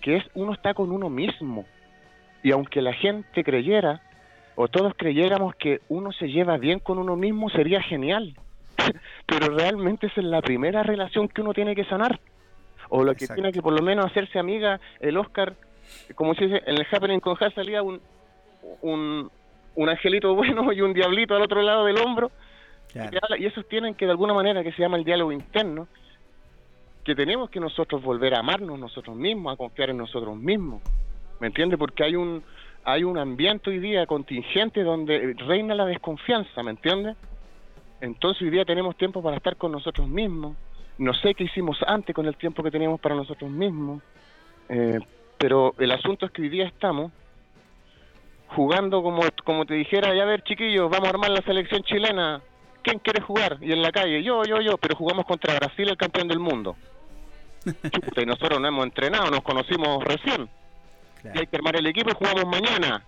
que es uno está con uno mismo. Y aunque la gente creyera, o todos creyéramos que uno se lleva bien con uno mismo, sería genial. Pero realmente esa es la primera relación que uno tiene que sanar. O lo que tiene que por lo menos hacerse amiga el Oscar como si dice, en el Happening con Has salía un, un, un angelito bueno y un diablito al otro lado del hombro. Claro. Y esos tienen que de alguna manera, que se llama el diálogo interno, que tenemos que nosotros volver a amarnos nosotros mismos, a confiar en nosotros mismos. ¿Me entiendes? Porque hay un hay un ambiente hoy día contingente donde reina la desconfianza, ¿me entiendes? Entonces hoy día tenemos tiempo para estar con nosotros mismos. No sé qué hicimos antes con el tiempo que teníamos para nosotros mismos. Eh, pero el asunto es que hoy día estamos jugando como, como te dijera, ya a ver chiquillos, vamos a armar la selección chilena. ¿Quién quiere jugar? Y en la calle, yo, yo, yo, pero jugamos contra Brasil, el campeón del mundo. Chuta, y nosotros no hemos entrenado, nos conocimos recién. Y hay que armar el equipo y jugamos mañana.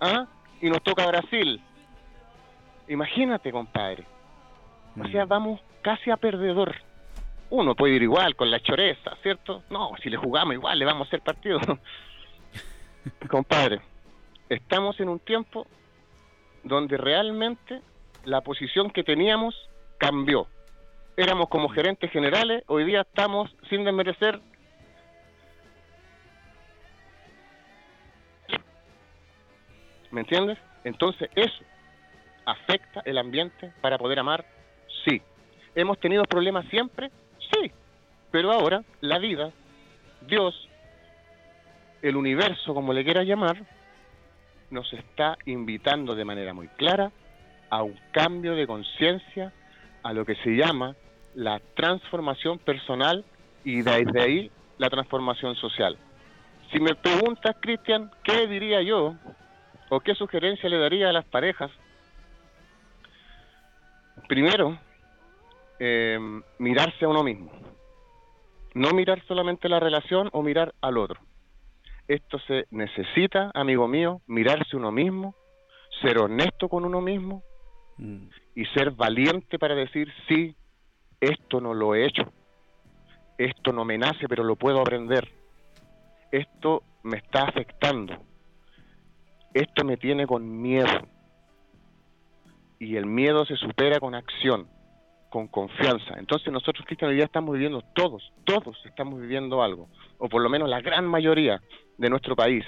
¿Ah? Y nos toca Brasil. Imagínate, compadre. O sea, vamos casi a perdedor. Uno puede ir igual con la choreza, ¿cierto? No, si le jugamos igual, le vamos a hacer partido. compadre, estamos en un tiempo donde realmente la posición que teníamos cambió. Éramos como gerentes generales, hoy día estamos, sin desmerecer, ¿me entiendes? Entonces eso afecta el ambiente para poder amar, sí. ¿Hemos tenido problemas siempre? Sí. Pero ahora la vida, Dios, el universo, como le quieras llamar, nos está invitando de manera muy clara a un cambio de conciencia, a lo que se llama la transformación personal y desde ahí la transformación social. Si me preguntas, Cristian, ¿qué diría yo o qué sugerencia le daría a las parejas? Primero, eh, mirarse a uno mismo. No mirar solamente la relación o mirar al otro. Esto se necesita, amigo mío, mirarse uno mismo, ser honesto con uno mismo Mm. y ser valiente para decir, sí, esto no lo he hecho, esto no me nace, pero lo puedo aprender, esto me está afectando, esto me tiene con miedo. Y el miedo se supera con acción, con confianza. Entonces nosotros, Cristian, hoy día estamos viviendo, todos, todos estamos viviendo algo, o por lo menos la gran mayoría de nuestro país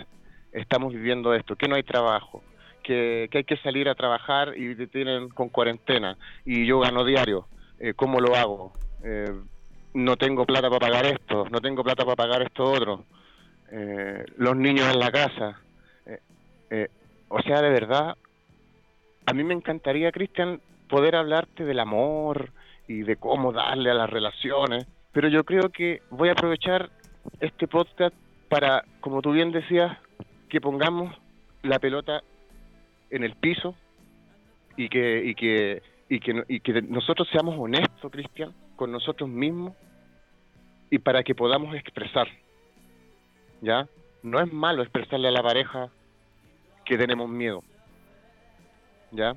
estamos viviendo esto, que no hay trabajo, que, que hay que salir a trabajar y te tienen con cuarentena, y yo gano diario, eh, ¿cómo lo hago? Eh, no tengo plata para pagar esto, no tengo plata para pagar esto otro, eh, los niños en la casa. Eh, o sea, de verdad, a mí me encantaría, Cristian, poder hablarte del amor y de cómo darle a las relaciones, pero yo creo que voy a aprovechar este podcast para, como tú bien decías, que pongamos la pelota en el piso y que y que y que, y que nosotros seamos honestos, Cristian, con nosotros mismos y para que podamos expresar. ¿Ya? No es malo expresarle a la pareja que tenemos miedo. ¿Ya?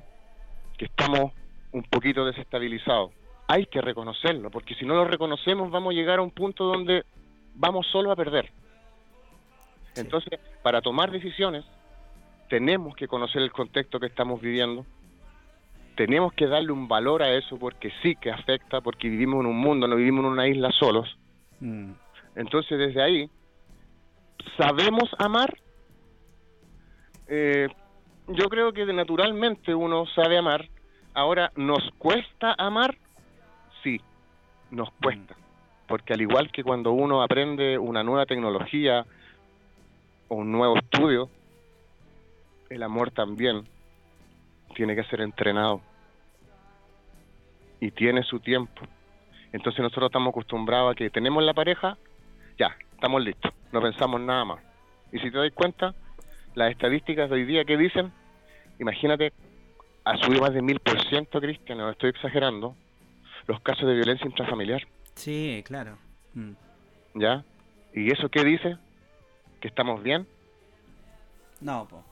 Que estamos un poquito desestabilizados. Hay que reconocerlo, porque si no lo reconocemos vamos a llegar a un punto donde vamos solo a perder. Entonces, para tomar decisiones, tenemos que conocer el contexto que estamos viviendo, tenemos que darle un valor a eso porque sí que afecta, porque vivimos en un mundo, no vivimos en una isla solos. Mm. Entonces, desde ahí, ¿sabemos amar? Eh, yo creo que naturalmente uno sabe amar. Ahora, ¿nos cuesta amar? Sí, nos cuesta. Porque al igual que cuando uno aprende una nueva tecnología o un nuevo estudio, el amor también tiene que ser entrenado y tiene su tiempo. Entonces nosotros estamos acostumbrados a que tenemos la pareja, ya, estamos listos, no pensamos nada más. Y si te das cuenta, las estadísticas de hoy día que dicen, imagínate, ha subido más de mil por ciento, Cristian, no estoy exagerando, los casos de violencia intrafamiliar, Sí, claro. Mm. ¿ya? ¿Y eso qué dice? ¿Que estamos bien? No, po.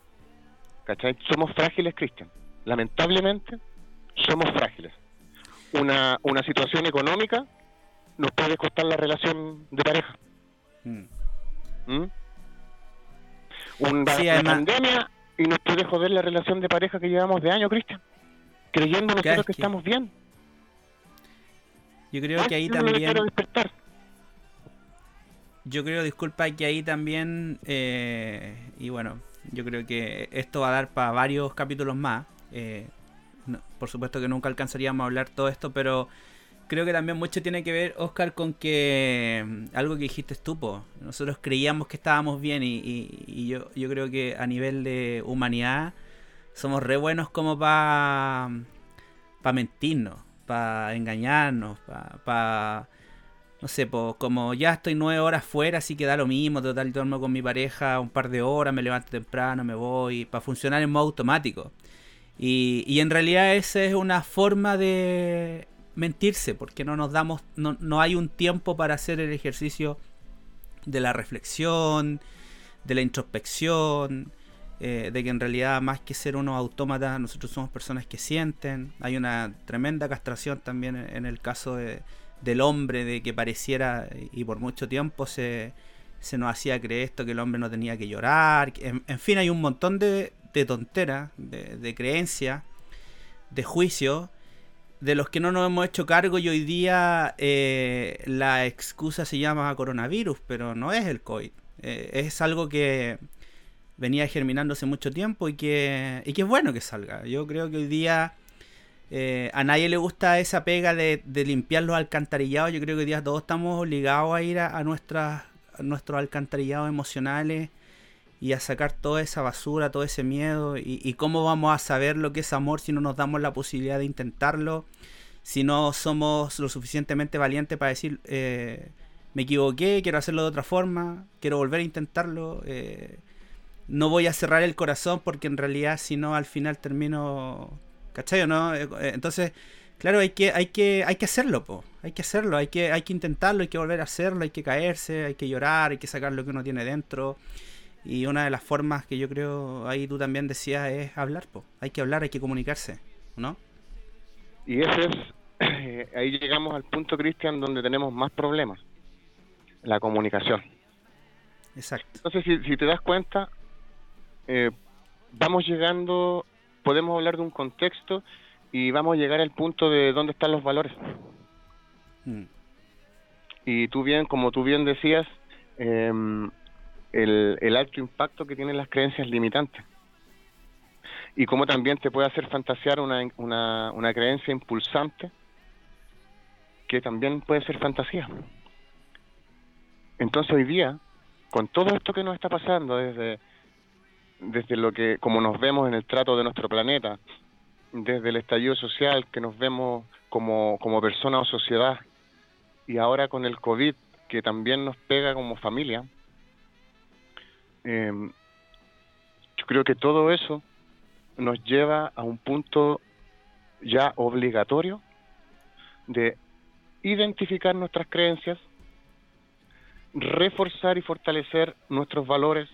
¿Cachai? Somos frágiles, Cristian. Lamentablemente, somos frágiles. Una, una situación económica nos puede costar la relación de pareja. Mm. ¿Mm? Una, Sí, además- pandemia y nos puede joder la relación de pareja que llevamos de año, Cristian. Creyendo nosotros que es que- estamos bien. Yo creo que ahí Ah, también. despertar. yo creo, disculpa, que ahí también, eh, y bueno, yo creo que esto va a dar para varios capítulos más. Eh, por supuesto que nunca alcanzaríamos a hablar todo esto, pero creo que también mucho tiene que ver, Oscar, con que mm, algo que dijiste estupo. Nosotros creíamos que estábamos bien y, yo, yo creo que a nivel de humanidad somos re buenos como para pa mentirnos, para engañarnos, para... no sé, como ya estoy nueve horas fuera, así que da lo mismo, total, duermo con mi pareja un par de horas, me levanto temprano, me voy, para funcionar en modo automático. Y, y en realidad esa es una forma de mentirse, porque no nos damos, no, no hay un tiempo para hacer el ejercicio de la reflexión, de la introspección, eh, de que en realidad más que ser unos autómatas, nosotros somos personas que sienten. Hay una tremenda castración también en el caso de, del hombre, de que pareciera, y por mucho tiempo se, se nos hacía creer esto, que el hombre no tenía que llorar. En, fin, hay un montón de, de tonteras, de, de creencias, de juicios de los que no nos hemos hecho cargo y hoy día eh, la excusa se llama coronavirus, pero no es el COVID. Eh, es algo que venía germinando hace mucho tiempo y que, y que es bueno que salga. Yo creo que hoy día eh, a nadie le gusta esa pega de, limpiar los alcantarillados. Yo creo que hoy día todos estamos obligados a ir a, nuestras, a nuestros alcantarillados emocionales y a sacar toda esa basura, todo ese miedo. Y, cómo vamos a saber lo que es amor si no nos damos la posibilidad de intentarlo, si no somos lo suficientemente valientes para decir, eh, me equivoqué, quiero hacerlo de otra forma, quiero volver a intentarlo. Eh, no voy a cerrar el corazón porque en realidad si no al final termino... ¿Cachai no? Eh, entonces, claro, hay que, hay que, hay que hacerlo, po. hay que hacerlo, hay que, hay que intentarlo, hay que volver a hacerlo, hay que caerse, hay que llorar, hay que sacar lo que uno tiene dentro. Y una de las formas que yo creo, ahí tú también decías, es hablar, po. Hay que hablar, hay que comunicarse, ¿no? Y ese es, ahí llegamos al punto, Cristian, donde tenemos más problemas. La comunicación. Exacto. Entonces, si, si te das cuenta, eh, vamos llegando, podemos hablar de un contexto y vamos a llegar al punto de dónde están los valores. Mm. Y tú bien, como tú bien decías, eh, el, alto impacto que tienen las creencias limitantes. Y cómo también te puede hacer fantasear una, una, una creencia impulsante que también puede ser fantasía. Entonces hoy día, con todo esto que nos está pasando desde, desde lo que, como nos vemos en el trato de nuestro planeta, desde el estallido social, que nos vemos como, como persona o sociedad, y ahora con el COVID, que también nos pega como familia, eh, yo creo que todo eso nos lleva a un punto ya obligatorio de identificar nuestras creencias, reforzar y fortalecer nuestros valores,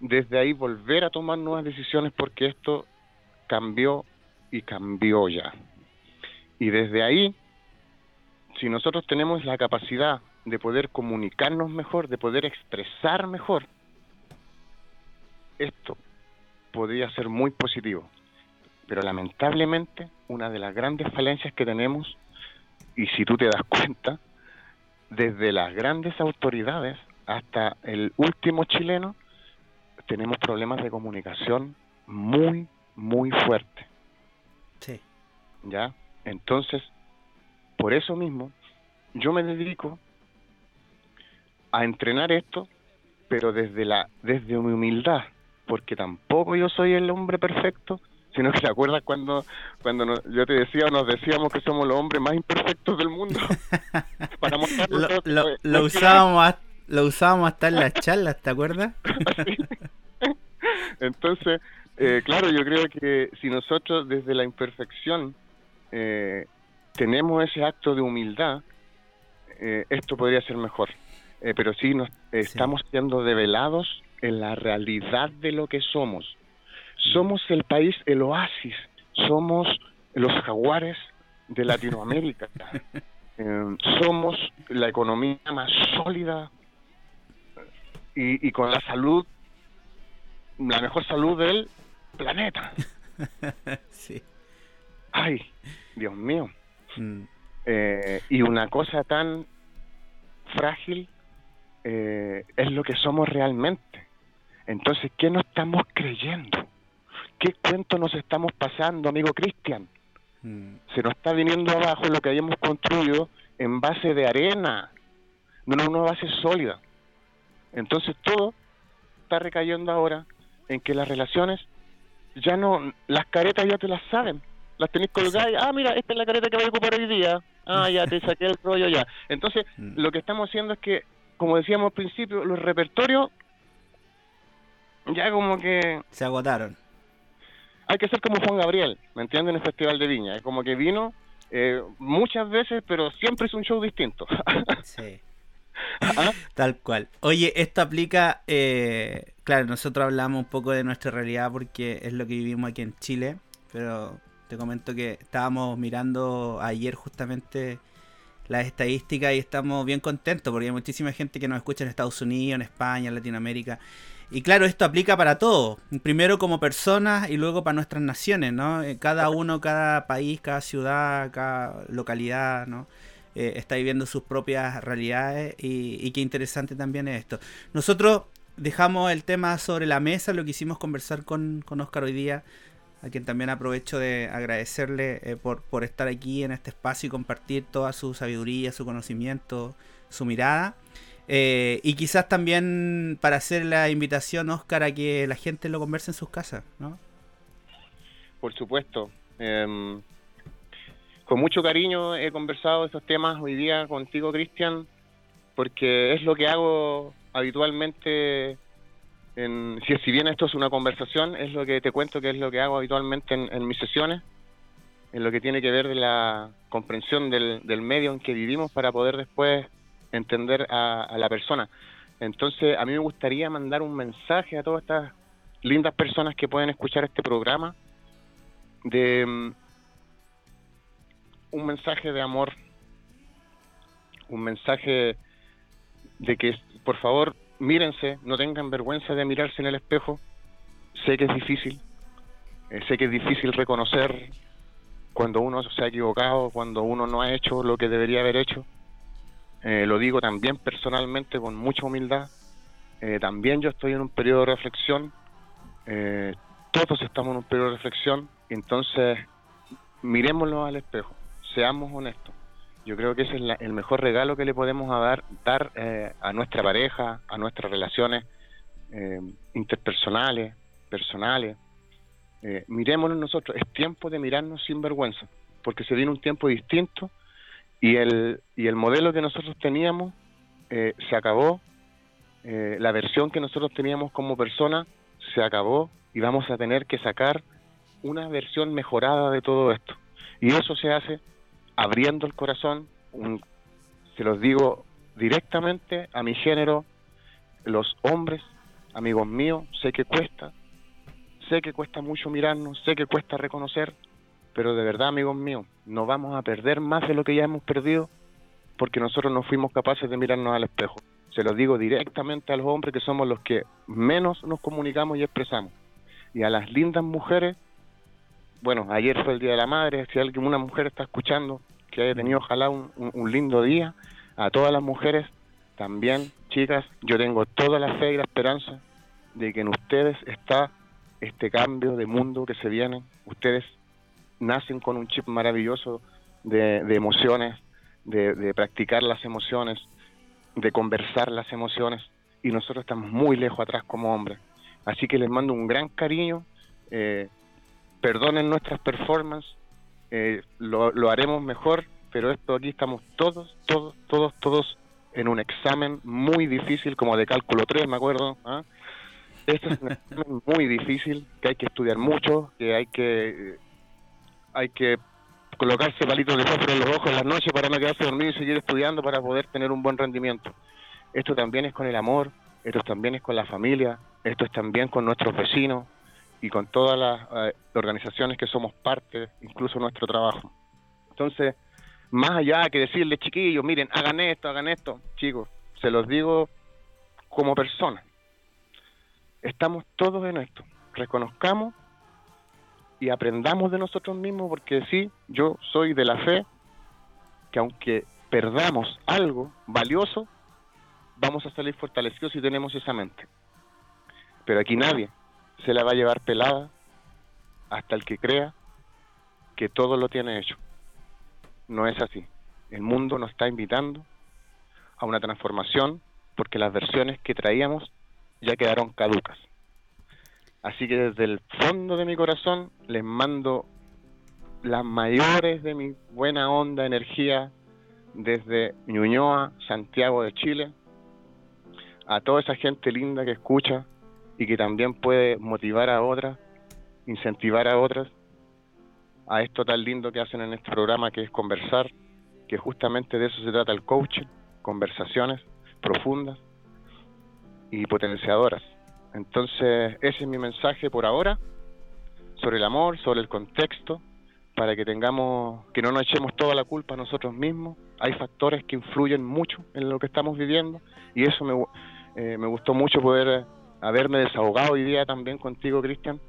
desde ahí volver a tomar nuevas decisiones porque esto cambió y cambió ya. Y desde ahí, si nosotros tenemos la capacidad de poder comunicarnos mejor, de poder expresar mejor, esto podría ser muy positivo. Pero lamentablemente, una de las grandes falencias que tenemos, y si tú te das cuenta, desde las grandes autoridades hasta el último chileno, tenemos problemas de comunicación muy, muy fuertes. Sí. ¿Ya? Entonces, por eso mismo, yo me dedico a entrenar esto, pero desde la desde mi humildad, porque tampoco yo soy el hombre perfecto, sino que te acuerdas cuando cuando yo te decía nos decíamos que somos los hombres más imperfectos del mundo para lo, lo, usábamos lo usábamos hasta en las charlas te acuerdas entonces eh, claro yo creo que si nosotros desde la imperfección eh, tenemos ese acto de humildad eh, esto podría ser mejor. Pero si nos estamos siendo develados en la realidad de lo que somos. Somos el país, el oasis, somos los jaguares de Latinoamérica. Eh, somos la economía más sólida y, con la salud, la mejor salud del planeta. sí. Ay, Dios mío. Mm. Eh, y una cosa tan frágil eh, es lo que somos realmente. Entonces, ¿qué nos estamos creyendo? ¿Qué cuento nos estamos pasando, amigo Cristian? Mm. Se nos está viniendo abajo lo que habíamos construido en base de arena, no en una base sólida. Entonces todo está recayendo ahora en que las relaciones ya no, las caretas ya te las saben, las tenéis colgadas, y, ah, mira, esta es la careta que voy a ocupar hoy día, ah, ya te saqué el rollo ya. Entonces, Mm. lo que estamos haciendo es que, como decíamos al principio, los repertorios ya como que Se agotaron. hay que ser como Juan Gabriel, ¿me entienden? En el Festival de Viña, es como que vino eh, muchas veces, pero siempre es un show distinto. Sí. ¿Ah? Tal cual. Oye, esto aplica, eh, claro, nosotros hablamos un poco de nuestra realidad porque es lo que vivimos aquí en Chile, pero te comento que estábamos mirando ayer justamente las estadísticas y estamos bien contentos porque hay muchísima gente que nos escucha en Estados Unidos, en España, en Latinoamérica. Y claro, esto aplica para todo. Primero como personas y luego para nuestras naciones, ¿no? Eh, Cada uno, cada país, cada ciudad, cada localidad, ¿no? Eh, está viviendo sus propias realidades y, qué interesante también es esto. Nosotros dejamos el tema sobre la mesa, lo que hicimos conversar con, con Oscar hoy día, a quien también aprovecho de agradecerle eh, por, por estar aquí en este espacio y compartir toda su sabiduría, su conocimiento, su mirada. Eh, y quizás también para hacer la invitación, Oscar, a que la gente lo converse en sus casas, ¿no? Por supuesto. Em, con mucho cariño he conversado estos temas hoy día contigo, Cristian, porque es lo que hago habitualmente. En, si, si bien esto es una conversación, es lo que te cuento que es lo que hago habitualmente en, en mis sesiones, en lo que tiene que ver de la comprensión del medio en que vivimos para poder después entender a, a la persona. Entonces, a mí me gustaría mandar un mensaje a todas estas lindas personas que pueden escuchar este programa de mm, un mensaje de amor, un mensaje de que, por favor, mírense, no tengan vergüenza de mirarse en el espejo. Sé que es difícil, eh, sé que es difícil reconocer cuando uno se ha equivocado, cuando uno no ha hecho lo que debería haber hecho. Eh, lo digo también personalmente con mucha humildad. Eh, también yo estoy en un periodo de reflexión. Eh, todos estamos en un periodo de reflexión. Entonces, mirémoslo al espejo. Seamos honestos. Yo creo que ese es la- el mejor regalo que le podemos dar, dar a nuestra pareja, a nuestras relaciones interpersonales, personales. Mirémoslo nosotros. Es tiempo de mirarnos sin vergüenza, porque se viene un tiempo distinto y el, y el modelo que nosotros teníamos eh, se acabó, eh, la versión que nosotros teníamos como persona se acabó y vamos a tener que sacar una versión mejorada de todo esto. Y eso se hace abriendo el corazón, un- se los digo directamente a mi género, los hombres, amigos míos, sé que cuesta, sé que cuesta mucho mirarnos, sé que cuesta reconocer, pero de verdad, amigos míos, no vamos a perder más de lo que ya hemos perdido porque nosotros no fuimos capaces de mirarnos al espejo. Se lo digo directamente a los hombres que somos los que menos nos comunicamos y expresamos. Y a las lindas mujeres, bueno, ayer fue el Día de la Madre, si alguien, una mujer está escuchando, que haya tenido ojalá un, un- lindo día, a todas las mujeres también, chicas, yo tengo toda la fe y la esperanza de que en ustedes está este cambio de mundo que se viene. Ustedes nacen con un chip maravilloso de, de emociones, de, de practicar las emociones, de conversar las emociones, y nosotros estamos muy lejos atrás como hombres. Así que les mando un gran cariño, eh, perdonen nuestras performances, eh, lo, lo haremos mejor, pero esto aquí estamos todos, todos, todos, todos en un examen muy difícil, como de cálculo 3, me acuerdo. Este es un examen muy difícil, que hay que estudiar mucho, que hay que, hay que colocarse palitos de fósforo en los ojos en las noches para no quedarse dormido y seguir estudiando para poder tener un buen rendimiento. Esto también es con el amor, esto también es con la familia, esto es también con nuestros vecinos y con todas las eh, organizaciones que somos parte, incluso nuestro trabajo. Entonces, más allá que decirles, chiquillos, miren, hagan esto, hagan esto, chicos, se los digo como personas. Estamos todos en esto. Reconozcamos y aprendamos de nosotros mismos, porque sí, yo soy de la fe que aunque perdamos algo valioso, vamos a salir fortalecidos si tenemos esa mente. Pero aquí nadie se la va a llevar pelada hasta el que crea que todo lo tiene hecho. No es así. El mundo nos está invitando a una transformación porque las versiones que traíamos ya quedaron caducas. Así que desde el fondo de mi corazón les mando las mayores de mi buena onda, energía, desde Ñuñoa, Santiago de Chile, a toda esa gente linda que escucha y que también puede motivar a otras, incentivar a otras a esto tan lindo que hacen en este programa que es conversar, que justamente de eso se trata el coaching, conversaciones profundas y potenciadoras. Entonces, ese es mi mensaje por ahora sobre el amor, sobre el contexto, para que tengamos, que no nos echemos toda la culpa a nosotros mismos. Hay factores que influyen mucho en lo que estamos viviendo y eso me, eh, me gustó mucho poder haberme desahogado hoy día también contigo, Cristian.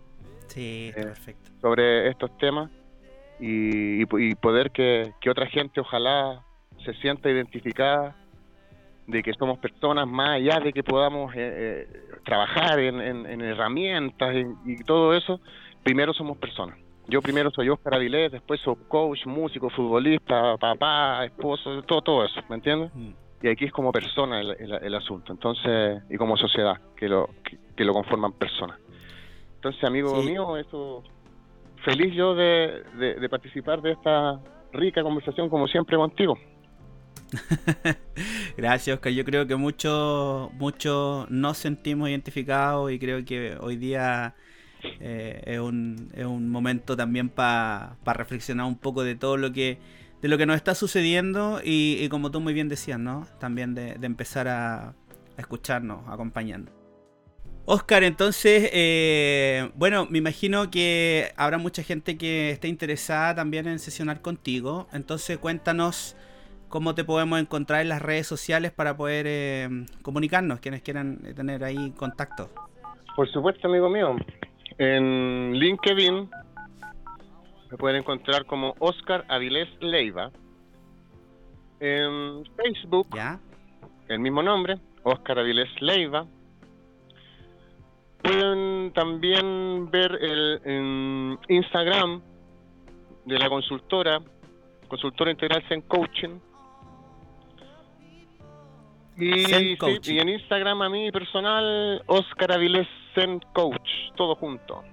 Sí, eh, perfecto. Sobre estos temas y, y, poder que, que otra gente ojalá se sienta identificada de que somos personas más allá de que podamos eh, trabajar en, en, herramientas y, todo eso, primero somos personas. Yo primero soy Oscar Avilés, después soy coach, músico, futbolista, papá, esposo, todo, todo eso, ¿me entiendes? Mm. Y aquí es como persona el, el, asunto, entonces, y como sociedad, que lo, que, lo conforman personas. Entonces, amigo mío, eso, feliz yo de, de participar de esta rica conversación como siempre contigo. Gracias, Oscar. Yo creo que muchos muchos nos sentimos identificados y creo que hoy día eh, es, un, es un momento también para reflexionar un poco de todo lo que de lo que nos está sucediendo y, como tú muy bien decías, ¿no? También de, empezar a, escucharnos, acompañando. Oscar, entonces, eh, bueno, me imagino que habrá mucha gente que esté interesada también en sesionar contigo. Entonces, cuéntanos cómo te podemos encontrar en las redes sociales para poder eh, comunicarnos, quienes quieran tener ahí contacto. Por supuesto, amigo mío. En LinkedIn me pueden encontrar como Oscar Avilés Leiva. En Facebook, ¿Ya? el mismo nombre, Oscar Avilés Leiva. Pueden también ver el en Instagram de la consultora, consultora integral en coaching, y, y en Instagram a mí personal, Oscar Avilés Zen Coach, todo junto.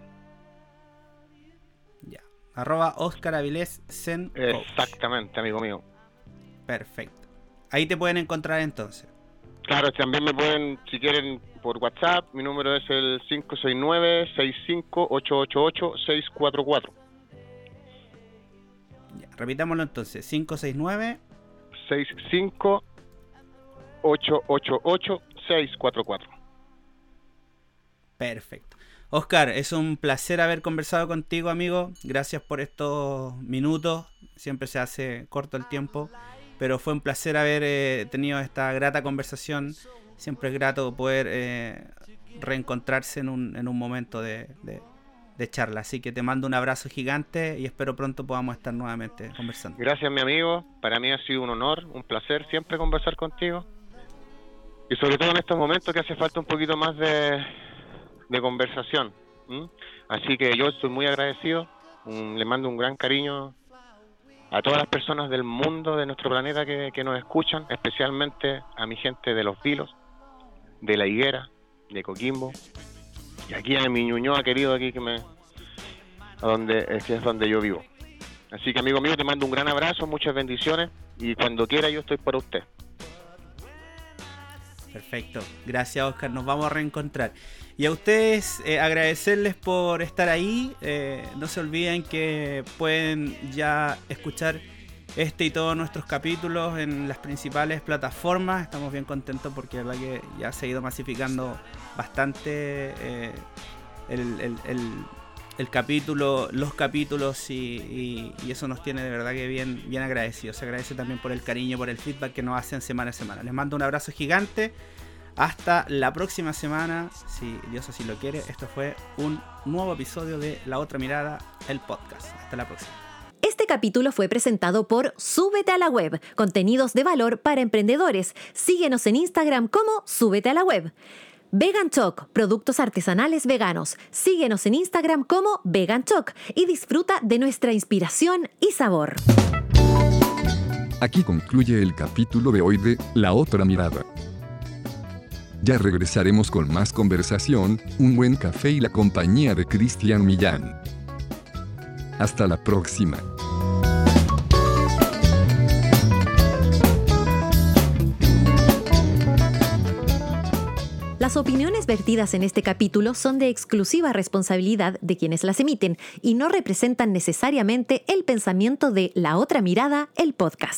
Ya, arroba Oscar Avilés Zen Coach. Exactamente, amigo mío. Perfecto. Ahí te pueden encontrar entonces. Claro, también me pueden, si quieren, por WhatsApp. Mi número es el 569-65-888-644. Ya, repitámoslo entonces. 569 65 888-644. Perfecto. Oscar, es un placer haber conversado contigo, amigo. Gracias por estos minutos. Siempre se hace corto el tiempo, pero fue un placer haber eh, tenido esta grata conversación. Siempre es grato poder eh, reencontrarse en un, en un momento de, de charla. Así que te mando un abrazo gigante y espero pronto podamos estar nuevamente conversando. Gracias, mi amigo. Para mí ha sido un honor, un placer siempre conversar contigo y sobre todo en estos momentos que hace falta un poquito más de, conversación. Así que yo estoy muy agradecido, le mando un gran cariño a todas las personas del mundo, de nuestro planeta que, nos escuchan, especialmente a mi gente de Los Vilos, de La Higuera, de Coquimbo, y aquí a mi Ñuñoa querido aquí que me donde es donde yo vivo. Así que amigo mío, te mando un gran abrazo, muchas bendiciones y cuando quiera yo estoy para usted. Perfecto. Gracias, Oscar. Nos vamos a reencontrar. Y a ustedes eh, agradecerles por estar ahí. Eh, no se olviden que pueden ya escuchar este y todos nuestros capítulos en las principales plataformas. Estamos bien contentos porque la que ya se ha ido masificando bastante eh, el, el capítulo, los capítulos y, eso nos tiene de verdad que bien, bien agradecidos. Se agradece también por el cariño, por el feedback que nos hacen semana a semana. Les mando un abrazo gigante. Hasta la próxima semana, si Dios así lo quiere. Esto fue un nuevo episodio de La Otra Mirada, el podcast. Hasta la próxima Este capítulo fue presentado por Súbete a la Web, contenidos de valor para emprendedores. Síguenos en Instagram como Súbete a la Web. Vegan Choc, productos artesanales veganos. Síguenos en Instagram como Vegan Choc y disfruta de nuestra inspiración y sabor. Aquí concluye el capítulo de hoy de La otra mirada. Ya regresaremos con más conversación, un buen café y la compañía de Cristian Millán. Hasta la próxima. Las opiniones vertidas en este capítulo son de exclusiva responsabilidad de quienes las emiten y no representan necesariamente el pensamiento de La Otra Mirada, el podcast.